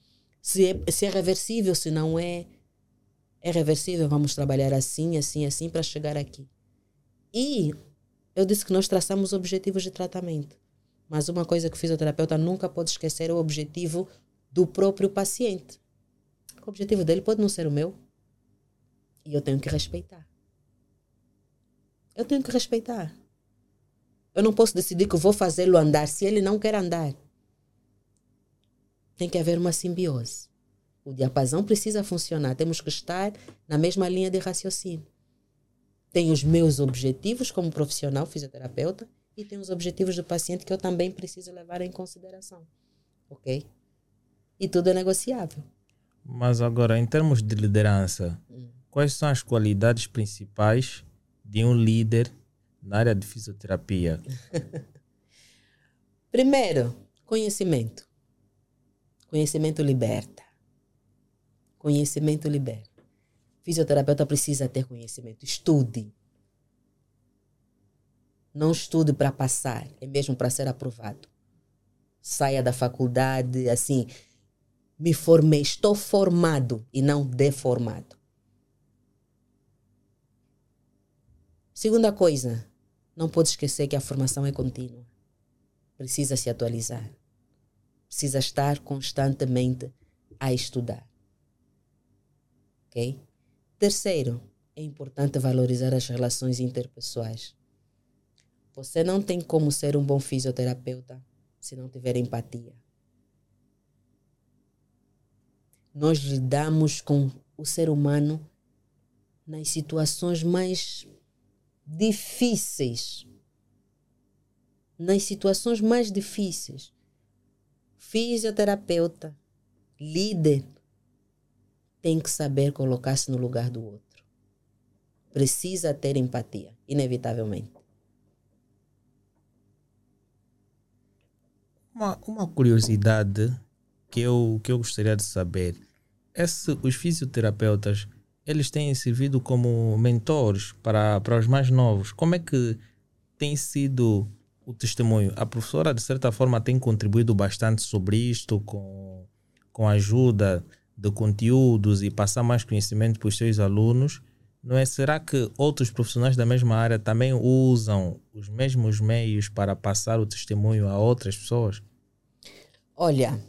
se é, se é reversível, se não é. É reversível, vamos trabalhar assim, assim, assim para chegar aqui. E eu disse que nós traçamos objetivos de tratamento. Mas uma coisa que o fisioterapeuta nunca pode esquecer é o objetivo do próprio paciente. O objetivo dele pode não ser o meu. E eu tenho que respeitar eu tenho que respeitar. Eu não posso decidir que vou fazê-lo andar se ele não quer andar. Tem que haver uma simbiose. O diapasão precisa funcionar. Temos que estar na mesma linha de raciocínio. Tenho os meus objetivos como profissional fisioterapeuta e tenho os objetivos do paciente que eu também preciso levar em consideração. Ok? E tudo é negociável. Mas agora, em termos de liderança, hum. quais são as qualidades principais de um líder na área de fisioterapia? Primeiro, conhecimento. Conhecimento liberta. Conhecimento liberta. Fisioterapeuta precisa ter conhecimento. Estude. Não estude para passar, é mesmo para ser aprovado. Saia da faculdade assim, me formei, estou formado e não deformado. Segunda coisa, não pode esquecer que a formação é contínua. Precisa se atualizar. Precisa estar constantemente a estudar. Terceiro, é importante valorizar as relações interpessoais. Você não tem como ser um bom fisioterapeuta se não tiver empatia. Nós lidamos com o ser humano nas situações mais difíceis, nas situações mais difíceis, fisioterapeuta, líder, tem que saber colocar-se no lugar do outro. Precisa ter empatia, inevitavelmente. Uma, uma curiosidade que eu, que eu gostaria de saber é se os fisioterapeutas eles têm servido como mentores para, para os mais novos. Como é que tem sido o testemunho? A professora, de certa forma, tem contribuído bastante sobre isto, com, com ajuda de conteúdos e passar mais conhecimento para os seus alunos. Não é? Será que outros profissionais da mesma área também usam os mesmos meios para passar o testemunho a outras pessoas? Olha,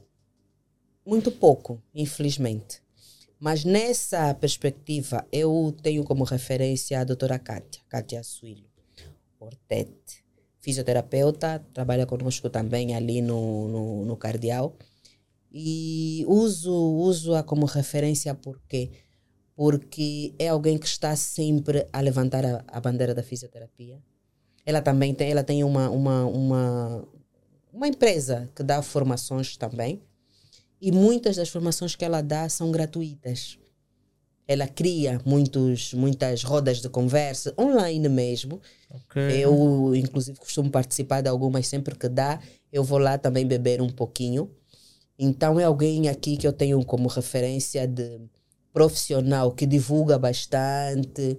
muito pouco, infelizmente Mas nessa perspectiva, eu tenho como referência a doutora Kátia, Kátia Suílio, Ortete, fisioterapeuta, trabalha conosco também ali no, no, no Cardial. E uso, uso-a como referência porque porque é alguém que está sempre a levantar a, a bandeira da fisioterapia. Ela também tem, ela tem uma, uma, uma, uma empresa que dá formações também. E muitas das formações que ela dá são gratuitas. Ela cria muitos, muitas rodas de conversa, online mesmo. Okay. Eu, inclusive, costumo participar de algumas sempre que dá. Eu vou lá também beber um pouquinho. Então, é alguém aqui que eu tenho como referência de profissional que divulga bastante,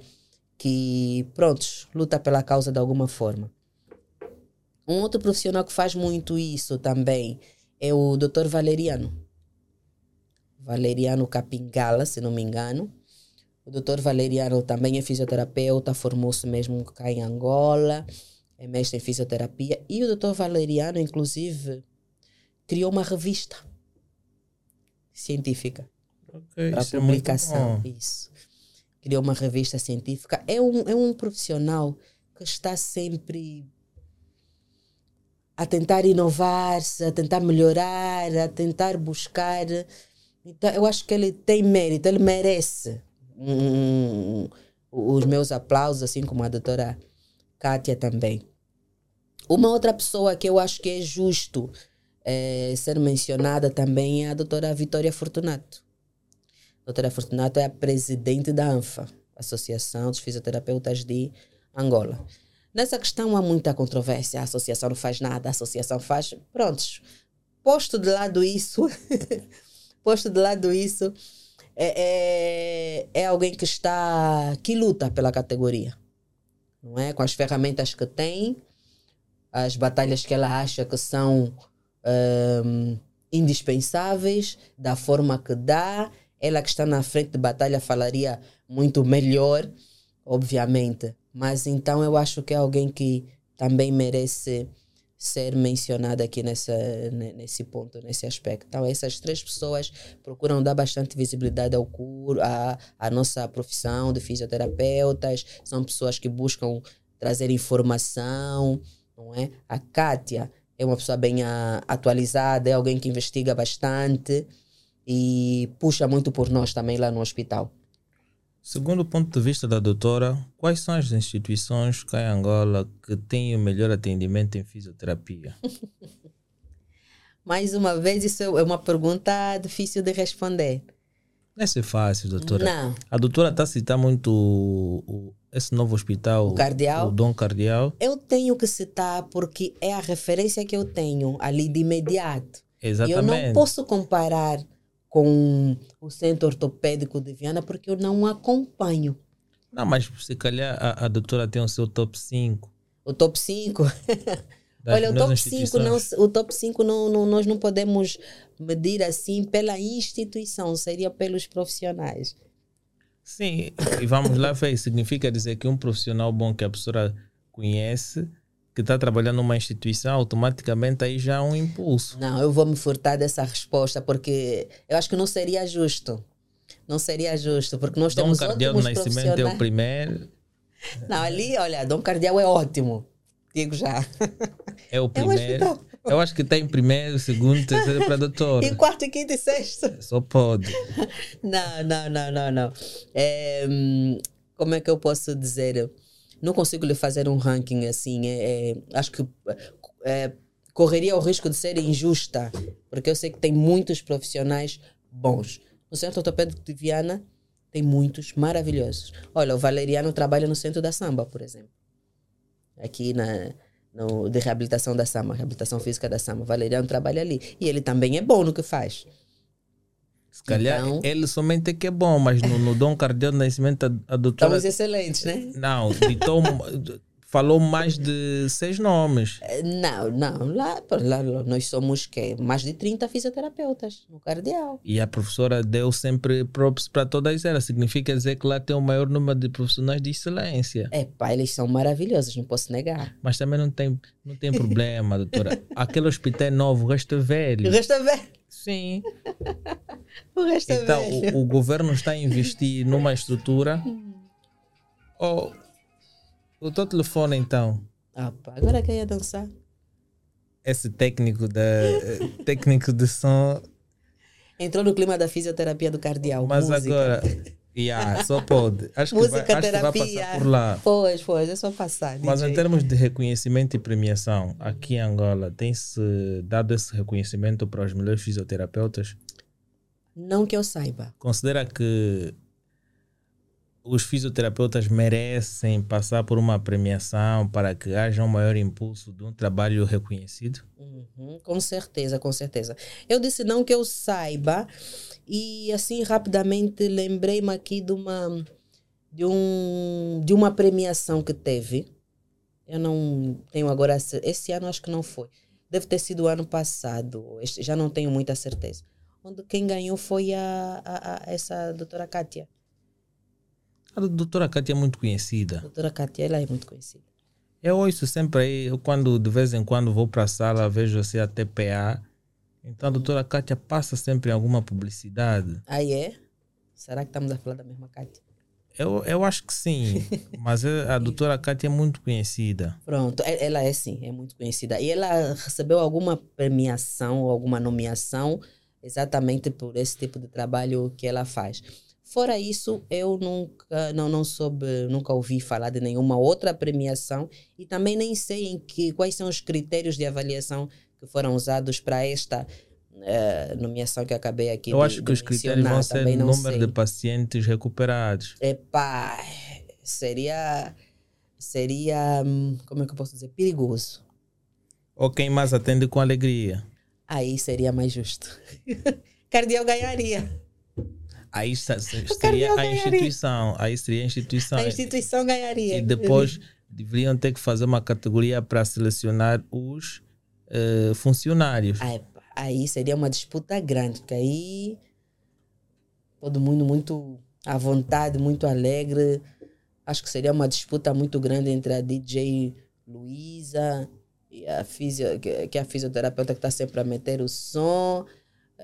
que, pronto, luta pela causa de alguma forma. Um outro profissional que faz muito isso também é o Dr. Valeriano. Valeriano Capingala, se não me engano. O Dr. Valeriano também é fisioterapeuta, formou-se mesmo cá em Angola, é mestre em fisioterapia. E o Dr. Valeriano, inclusive, criou uma revista científica okay, para é publicação. É isso. Criou uma revista científica. É um, é um profissional que está sempre a tentar inovar-se, a tentar melhorar, a tentar buscar. Então, eu acho que ele tem mérito, ele merece um, os meus aplausos, assim como a doutora Kátia também. Uma outra pessoa que eu acho que é justo é, ser mencionada também é a doutora Vitória Fortunato. A doutora Fortunato é a presidente da ANFA, Associação dos Fisioterapeutas de Angola. Nessa questão há muita controvérsia. A associação não faz nada, a associação faz. Prontos. Posto de lado isso, posto de lado isso, é, é, é, alguém que está, que luta pela categoria, não é? Com as ferramentas que tem, as batalhas que ela acha que são um, indispensáveis, da forma que dá. Ela que está na frente de batalha falaria muito melhor, obviamente. Mas então eu acho que é alguém que também merece ser mencionada aqui nessa, nesse ponto, nesse aspecto. Então, essas três pessoas procuram dar bastante visibilidade ao cur, à, à nossa profissão de fisioterapeutas, são pessoas que buscam trazer informação, não é? A Kátia é uma pessoa bem a, atualizada, é alguém que investiga bastante e puxa muito por nós também lá no hospital. Segundo o ponto de vista da doutora, quais são as instituições cá em Angola que têm o melhor atendimento em fisioterapia? Mais uma vez, isso é uma pergunta difícil de responder. Não é ser fácil, doutora. Não. A doutora está a citar muito o, esse novo hospital, o Cardial. o Dom Cardial. Eu tenho que citar porque é a referência que eu tenho ali de imediato. Exatamente. Eu não posso comparar com o centro ortopédico de Viana porque eu não acompanho. Não, mas se calhar a, a doutora tem o seu top 5. O top 5? Olha, o top 5, não, o top 5 não, não, nós não podemos medir assim pela instituição, seria pelos profissionais. Sim, e vamos lá ver, significa dizer que um profissional bom que a professora conhece que está trabalhando numa instituição, automaticamente aí já há um impulso. Não, eu vou me furtar dessa resposta porque eu acho que não seria justo. Não seria justo, porque nós Dom temos Cardial do Nascimento é o primeiro. Não, ali, olha, Dom Cardial é ótimo. Digo já. É o primeiro. É eu acho que está em primeiro, segundo, terceiro para doutor. em quarto, quinto e sexto. Só pode. Não, não, não, não, não. É, hum, como é que eu posso dizer? não consigo lhe fazer um ranking assim. É, é, acho que é, correria o risco de ser injusta, porque eu sei que tem muitos profissionais bons. No Centro Ortopédico de Viana tem muitos maravilhosos. Olha, o Valeriano trabalha no Centro da Samba, por exemplo. Aqui na, no, de reabilitação da Samba, reabilitação física da Samba. O Valeriano trabalha ali. E ele também é bom no que faz. Se calhar então, ele somente é que é bom, mas no, no Dom Cardeal Nascimento a, a doutora... Estamos excelentes, né? Não, ditou, falou mais de seis nomes. Eh, não, não. Lá, lá nós somos que mais de 30 fisioterapeutas no Cardeal. E a professora deu sempre props para todas elas. Significa dizer que lá tem o maior número de profissionais de excelência. É, pá, eles são maravilhosos, não posso negar. Mas também não tem, não tem problema, doutora. Aquele hospital é novo, o resto é velho. O resto é velho. Sim. O resto é Então, velho. o, o governo está a investir numa estrutura. Oh, o teu telefone, então, Ah, pá, agora quer ia dançar? esse técnico, da, eh, técnico de som, Entrou no clima da fisioterapia do cardial. mas música. agora. Yeah, só pode. Acho que, vai, acho que vai passar por lá. Pois, pois, é só passar. Mas em DJ. termos de reconhecimento e premiação, aqui em Angola, tem-se dado esse reconhecimento para os melhores fisioterapeutas? Não que eu saiba. Considera que os fisioterapeutas merecem passar por uma premiação para que haja um maior impulso de um trabalho reconhecido? Uhum, com certeza, com certeza. Eu disse não que eu saiba e assim rapidamente lembrei-me aqui de uma de um de uma premiação que teve. Eu não tenho agora esse, ano acho que não foi. Deve ter sido o ano passado. Já não tenho muita certeza. Onde quem ganhou foi a, a- a- essa doutora Kátia. A doutora Cátia é muito conhecida. A doutora Kátia, ela é muito conhecida. Eu ouço sempre aí, eu quando de vez em quando vou para a sala, vejo assim a TPA. Então a doutora Cátia passa sempre em alguma publicidade. Aí é? Será que estamos a falar da mesma Kátia? Eu, eu acho que sim, mas a doutora Cátia é muito conhecida. Pronto, ela é sim, é muito conhecida. E ela recebeu alguma premiação ou alguma nomeação exatamente por esse tipo de trabalho que ela faz. Fora isso, eu nunca não, não soube, nunca ouvi falar de nenhuma outra premiação e também nem sei em que, quais são os critérios de avaliação que foram usados para esta eh, nomeação que acabei aqui Eu de, acho que os critérios vão ser não número sei. de pacientes recuperados. Epá, seria, seria, hum, como é que eu posso dizer, perigoso. Ou quem mais atende com alegria. Aí seria mais justo. Cardial ganharia. Aí seria a instituição. Aí seria a instituição. A instituição ganharia. E depois deveriam ter que fazer uma categoria para selecionar os eh, funcionários. Aí, aí seria uma disputa grande, porque aí todo mundo muito à vontade, muito alegre. Acho que seria uma disputa muito grande entre a DJ Luísa e a fisio, que, que é a fisioterapeuta que está sempre a meter o som.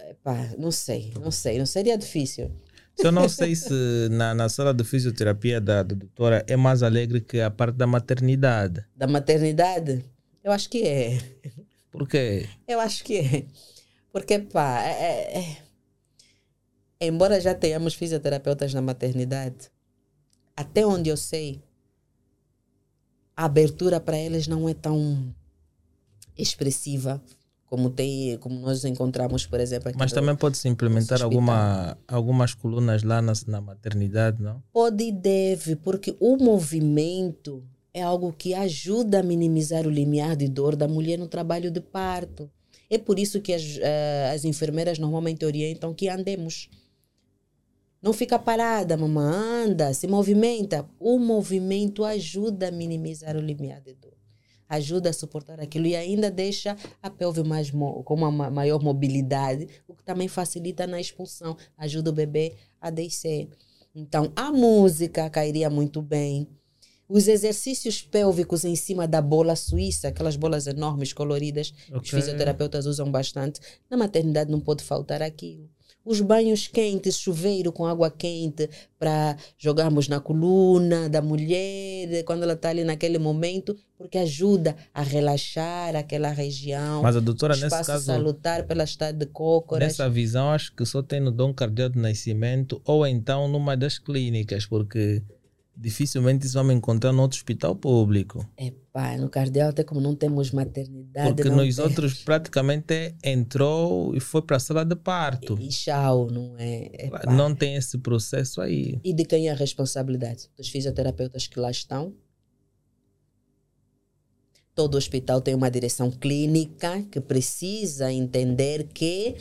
Epá, não sei, não sei, não seria difícil. Eu não sei se na, na sala de fisioterapia da, da doutora é mais alegre que a parte da maternidade. Da maternidade, eu acho que é. Por quê? Eu acho que é. Porque, pá, é, é- é- embora já tenhamos fisioterapeutas na maternidade, até onde eu sei, a abertura para eles não é tão expressiva como tem, como nós encontramos, por exemplo, Mas também pode-se implementar hospital. alguma, algumas colunas lá na, na maternidade, não? Pode e deve, porque o movimento é algo que ajuda a minimizar o limiar de dor da mulher no trabalho de parto. É por isso que as, eh, as enfermeiras normalmente orientam que andemos. Não fica parada, mamãe, anda, se movimenta. O movimento ajuda a minimizar o limiar de dor. Ajuda a suportar aquilo e ainda deixa a pelve mais com uma ma- maior mobilidade, o que também facilita na expulsão. Ajuda o bebê a descer. Então, a música cairia muito bem. Os exercícios pélvicos em cima da bola suíça, aquelas bolas enormes, coloridas, os Ok. fisioterapeutas usam bastante. Na maternidade não pode faltar aquilo. Os banhos quentes, chuveiro com água quente para jogarmos na coluna da mulher quando ela está ali naquele momento, porque ajuda a relaxar aquela região. Mas a doutora, nesse caso, salutar pela estado de cócoras. nessa visão, acho que só tem no Dom Cardeal do Nascimento ou então numa das clínicas, porque dificilmente isso vamos encontrar no outro hospital público. Epá, no cardeal até como não temos maternidade. Porque tem- outros praticamente entrou e foi para a sala de parto. E tchau, não é? Epá. Não tem esse processo aí. E de quem é a responsabilidade? Dos fisioterapeutas que lá estão? Todo hospital tem uma direção clínica que precisa entender que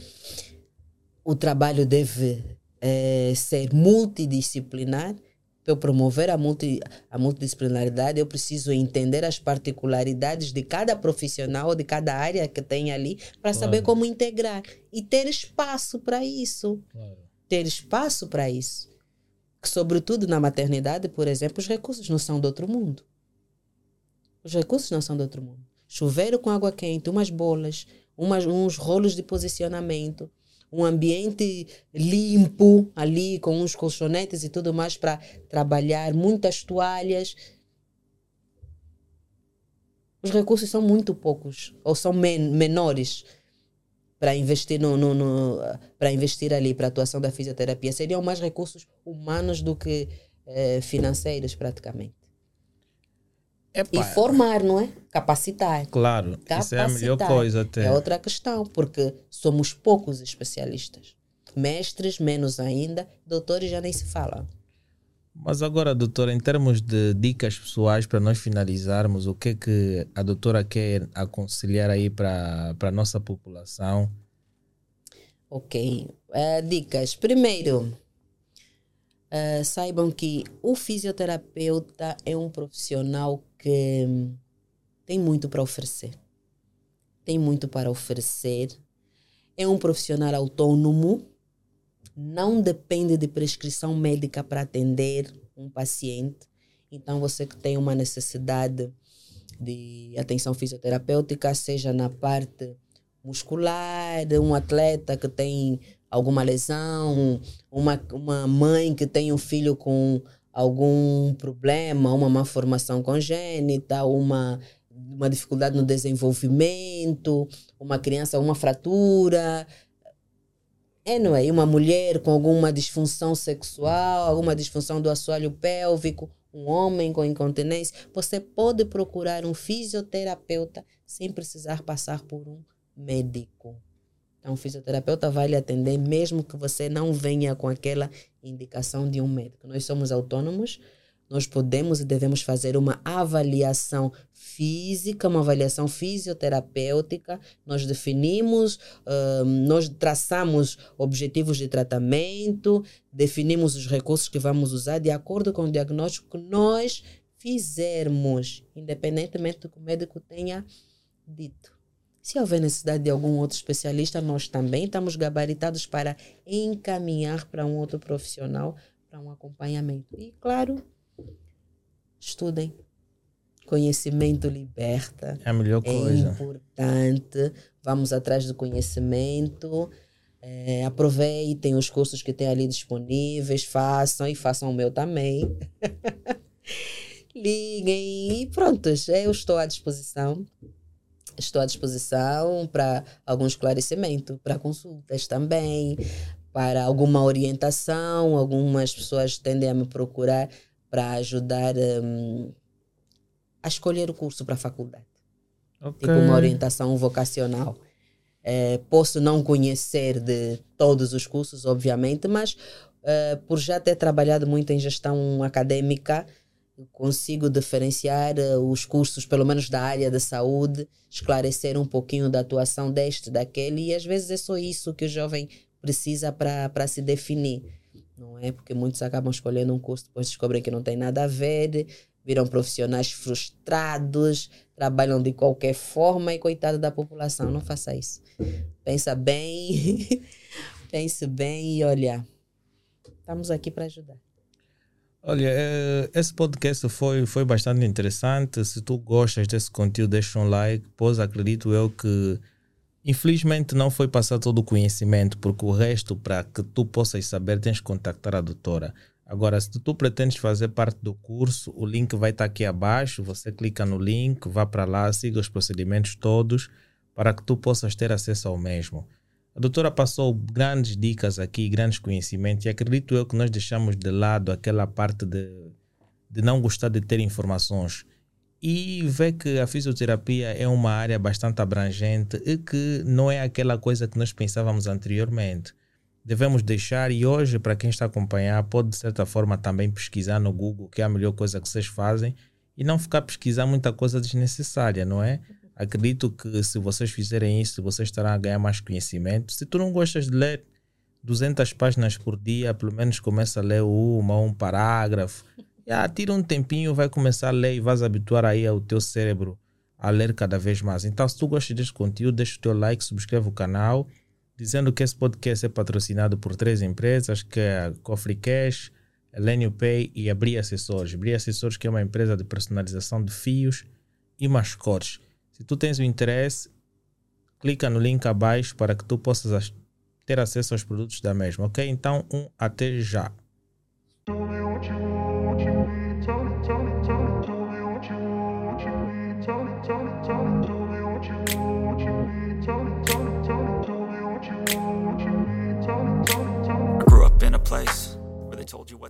o trabalho deve eh, ser multidisciplinar. Para eu promover a, multi, a multidisciplinaridade, eu preciso entender as particularidades de cada profissional de cada área que tem ali para saber Claro. como integrar e ter espaço para isso ter espaço para isso. Que, sobretudo na maternidade, por exemplo, os recursos não são do outro mundo. Os recursos não são do outro mundo. Chuveiro com água quente, umas bolas, umas, uns rolos de posicionamento, um ambiente limpo ali, com uns colchonetes e tudo mais para trabalhar, muitas toalhas. Os recursos são muito poucos, ou são men menores para investir no, no, no para investir ali para a atuação da fisioterapia seriam mais recursos humanos do que eh, financeiros praticamente E formar não é capacitar Claro, isso é a melhor Capacitar. coisa até. é outra questão porque somos poucos especialistas mestres menos ainda doutores já nem se fala Mas agora, doutora, em termos de dicas pessoais para nós finalizarmos, o que é que a doutora quer aconselhar aí para a nossa população? Ok. Eh, dicas. Primeiro, eh, saibam que o fisioterapeuta é um profissional hum, tem muito para oferecer. Tem muito para oferecer. É um profissional autônomo. Não depende de prescrição médica para atender um paciente. Então, você que tem uma necessidade de atenção fisioterapêutica, seja na parte muscular, um atleta que tem alguma lesão, uma, uma mãe que tem um filho com algum problema, uma má formação congênita, uma, uma dificuldade no desenvolvimento, uma criança, uma fratura. Anyway, uma mulher com alguma disfunção sexual, alguma disfunção do assoalho pélvico, um homem com incontinência, você pode procurar um fisioterapeuta sem precisar passar por um médico. Então, o fisioterapeuta vai lhe atender mesmo que você não venha com aquela indicação de um médico. Nós somos autônomos, nós podemos e devemos fazer uma avaliação física, uma avaliação fisioterapêutica. Nós definimos, hum, nós traçamos objetivos de tratamento, definimos os recursos que vamos usar de acordo com o diagnóstico que nós fizermos, independentemente do que o médico tenha dito. Se houver necessidade de algum outro especialista, nós também estamos gabaritados para encaminhar para um outro profissional para um acompanhamento. E, claro, estudem. Conhecimento liberta. É a melhor É coisa. importante. Vamos atrás do conhecimento. É, aproveitem os cursos que tem ali disponíveis, façam e façam o meu também. Liguem e prontos, eu estou à disposição. Estou à disposição para algum esclarecimento, para consultas também, para alguma orientação. Algumas pessoas tendem a me procurar para ajudar hum, a escolher o curso para a faculdade Ok. tipo uma orientação vocacional. Eh, posso não conhecer de todos os cursos, obviamente, mas eh, por já ter trabalhado muito em gestão acadêmica, consigo diferenciar eh, os cursos, pelo menos da área da saúde, esclarecer um pouquinho da atuação deste, daquele, e às vezes é só isso que o jovem precisa para se definir. Não é? Porque muitos acabam escolhendo um curso, depois descobrem que não tem nada a ver, viram profissionais frustrados, trabalham de qualquer forma e coitado da população. Não faça isso. Pensa bem, pense bem e olha, estamos aqui para ajudar. Olha, eh, esse podcast foi, foi bastante interessante. Se tu gostas desse conteúdo, deixa um like. Pois acredito eu que, infelizmente, não foi passar todo o conhecimento, porque o resto, para que tu possas saber, tens que contactar a doutora. Agora, se tu pretendes fazer parte do curso, o link vai estar aqui abaixo. Você clica no link, vá para lá, siga os procedimentos todos para que tu possas ter acesso ao mesmo. A doutora passou grandes dicas aqui, grandes conhecimentos, e acredito eu que nós deixamos de lado aquela parte de, de não gostar de ter informações e ver que a fisioterapia é uma área bastante abrangente e que não é aquela coisa que nós pensávamos anteriormente. Devemos deixar, e hoje, para quem está a acompanhar, pode de certa forma também pesquisar no Google, que é a melhor coisa que vocês fazem, e não ficar pesquisar muita coisa desnecessária, não é? Acredito que se vocês fizerem isso, vocês estarão a ganhar mais conhecimento. Se tu não gostas de ler 200 páginas por dia, pelo menos começa a ler uma, um parágrafo. Já, tira um tempinho, vai começar a ler e vais habituar aí ao teu cérebro a ler cada vez mais. Então, se tu gostas deste conteúdo, deixa o teu like, subscreve o canal, dizendo que esse podcast é patrocinado por três empresas, que é a Cofre Cash, Elenio Pay e a Bria Acessórios. Bria Acessórios que é uma empresa de personalização de fios e mascotes. Se tu tens o interesse, clica no link abaixo para que tu possas ter acesso aos produtos da mesma, ok? Então, um até já. place